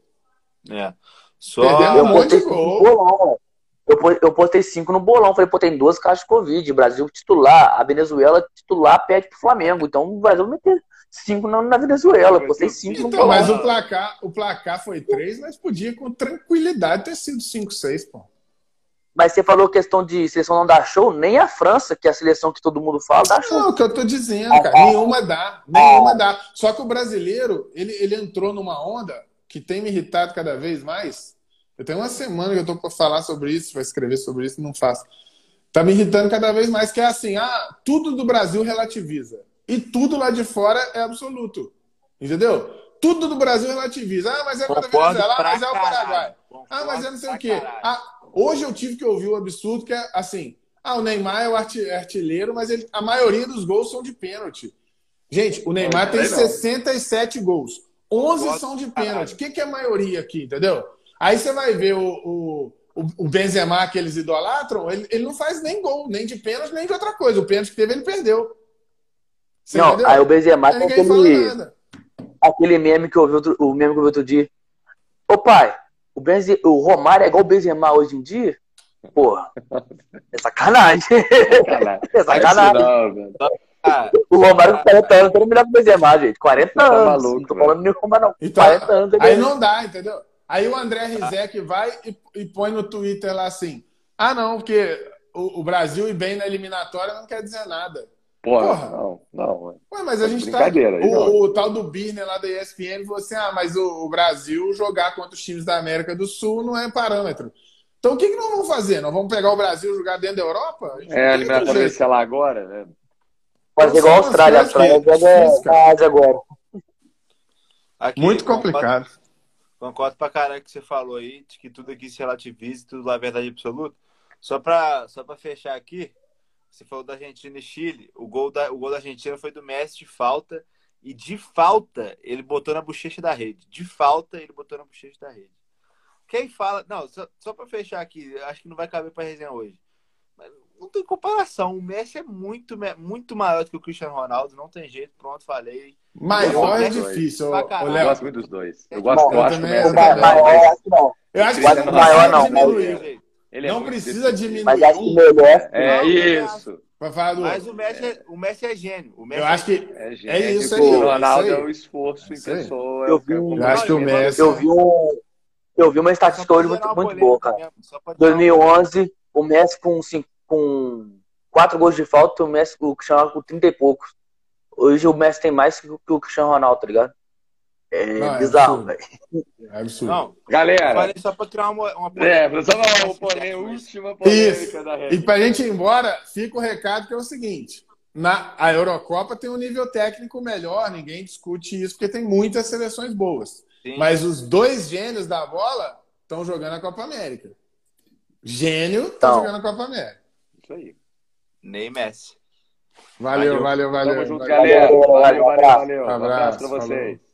É. Só... Perdeu um monte de gol. Eu, eu postei cinco no bolão. Falei, pô, tem duas caixas de Covid. Brasil titular. A Venezuela titular pede pro Flamengo. Então o Brasil vai meter cinco na, na Venezuela. Eu postei cinco então, no bolão. Mas o placar, o placar foi três, mas podia com tranquilidade ter sido cinco, seis, pô. Mas você falou questão de seleção não dar show, nem a França, que é a seleção que todo mundo fala, dá show. Não, o que eu tô dizendo, cara, nenhuma dá, nenhuma dá. Só que o brasileiro, ele, ele entrou numa onda que tem me irritado cada vez mais, eu tenho uma semana que eu estou para falar sobre isso, para escrever sobre isso, não faço. Tá me irritando cada vez mais, que é assim, ah, tudo do Brasil relativiza. E tudo lá de fora é absoluto. Entendeu? Tudo do Brasil relativiza. Ah, mas é da Venezuela, ah, mas é o Paraguai. Ah, mas é não sei o quê. Ah, hoje eu tive que ouvir o absurdo que é assim, ah, o Neymar é o artilheiro, mas ele, a maioria dos gols são de pênalti. Gente, o Neymar tem 67 gols. 11 são de pênalti. O que, que é a maioria aqui, entendeu? Aí você vai ver o, o, o Benzema que eles idolatram, ele, ele não faz nem gol, nem de pênalti, nem de outra coisa. O pênalti que teve, ele perdeu. Você não, entendeu? aí o Benzema tem aquele, aquele meme que eu vi outro, o meme que eu vi outro dia. Ô pai, o, Benze, o Romário é igual o Benzema hoje em dia? Porra, é sacanagem. é [LAUGHS] sacanagem. o Romário com 40 anos, todo melhor que o Benzema, gente. 40 tá anos. Maluco, não tô falando nem Romário, não. Então, 40 anos. Aí não dá, entendeu? Aí o André Rizek vai e, e, põe no Twitter lá assim: ah, não, porque o, o, Brasil ir bem na eliminatória não quer dizer nada. Porra, Porra. não, não. Ué, mas a gente tá. O, o, tal do Birner lá da ESPN falou assim: ah, mas o, o, Brasil jogar contra os times da América do Sul não é parâmetro. Então o que, que nós vamos fazer? Nós vamos pegar o Brasil e jogar dentro da Europa? A é, a eliminatória vai lá agora, né? Fazer igual a Austrália. A Austrália joga Ásia agora. Aqui, Muito complicado. Concordo, concordo pra caralho que você falou aí, de que tudo aqui se relativiza, tudo lá é verdade absoluta. Só pra, só pra fechar aqui, você falou da Argentina e Chile. O gol da, o gol da Argentina foi do Messi de falta. E de falta, ele botou na bochecha da rede. De falta, ele botou na bochecha da rede. Quem fala. Não, só, só para fechar aqui, acho que não vai caber para resenha hoje. Mas não tem comparação. O Messi é muito, muito maior do que o Cristiano Ronaldo, não tem jeito. Pronto, falei. Maior é difícil. Eu, eu gosto muito dos dois. Eu gosto, eu, acho que o Messi é maior. Eu acho que o maior não. Ele é não precisa diminuir. Mas acho que melhor. É não, isso. falar do... Mas o Messi, é, o Messi é gênio. O Messi eu acho que é, gênio. é isso aí. O Ronaldo é o esforço em pessoa. Eu, vi um... eu acho que o Messi. Eu vi, um... eu vi uma estatística hoje muito, muito boa, cara. 2011, o Messi com, cinco, com quatro gols de falta, o Messi o Cristiano com 30 e poucos. Hoje o Messi tem mais que o Cristiano Ronaldo, tá ligado? É não, é bizarro, velho. É absurdo. Não, galera. Falei só pra criar uma, uma É, só uma polêmica, última polêmica Isso. da rede. E pra gente ir embora, fica o recado que é o seguinte: na, a Eurocopa tem um nível técnico melhor, ninguém discute isso, porque tem muitas seleções boas. Sim. Mas os dois gênios da bola estão jogando a Copa América. Gênio está então. jogando a Copa América. Isso aí. Nem Messi. Valeu, valeu, valeu. Tamo junto, valeu. galera. Valeu, valeu, valeu. Um abraço, abraço pra vocês. Falou.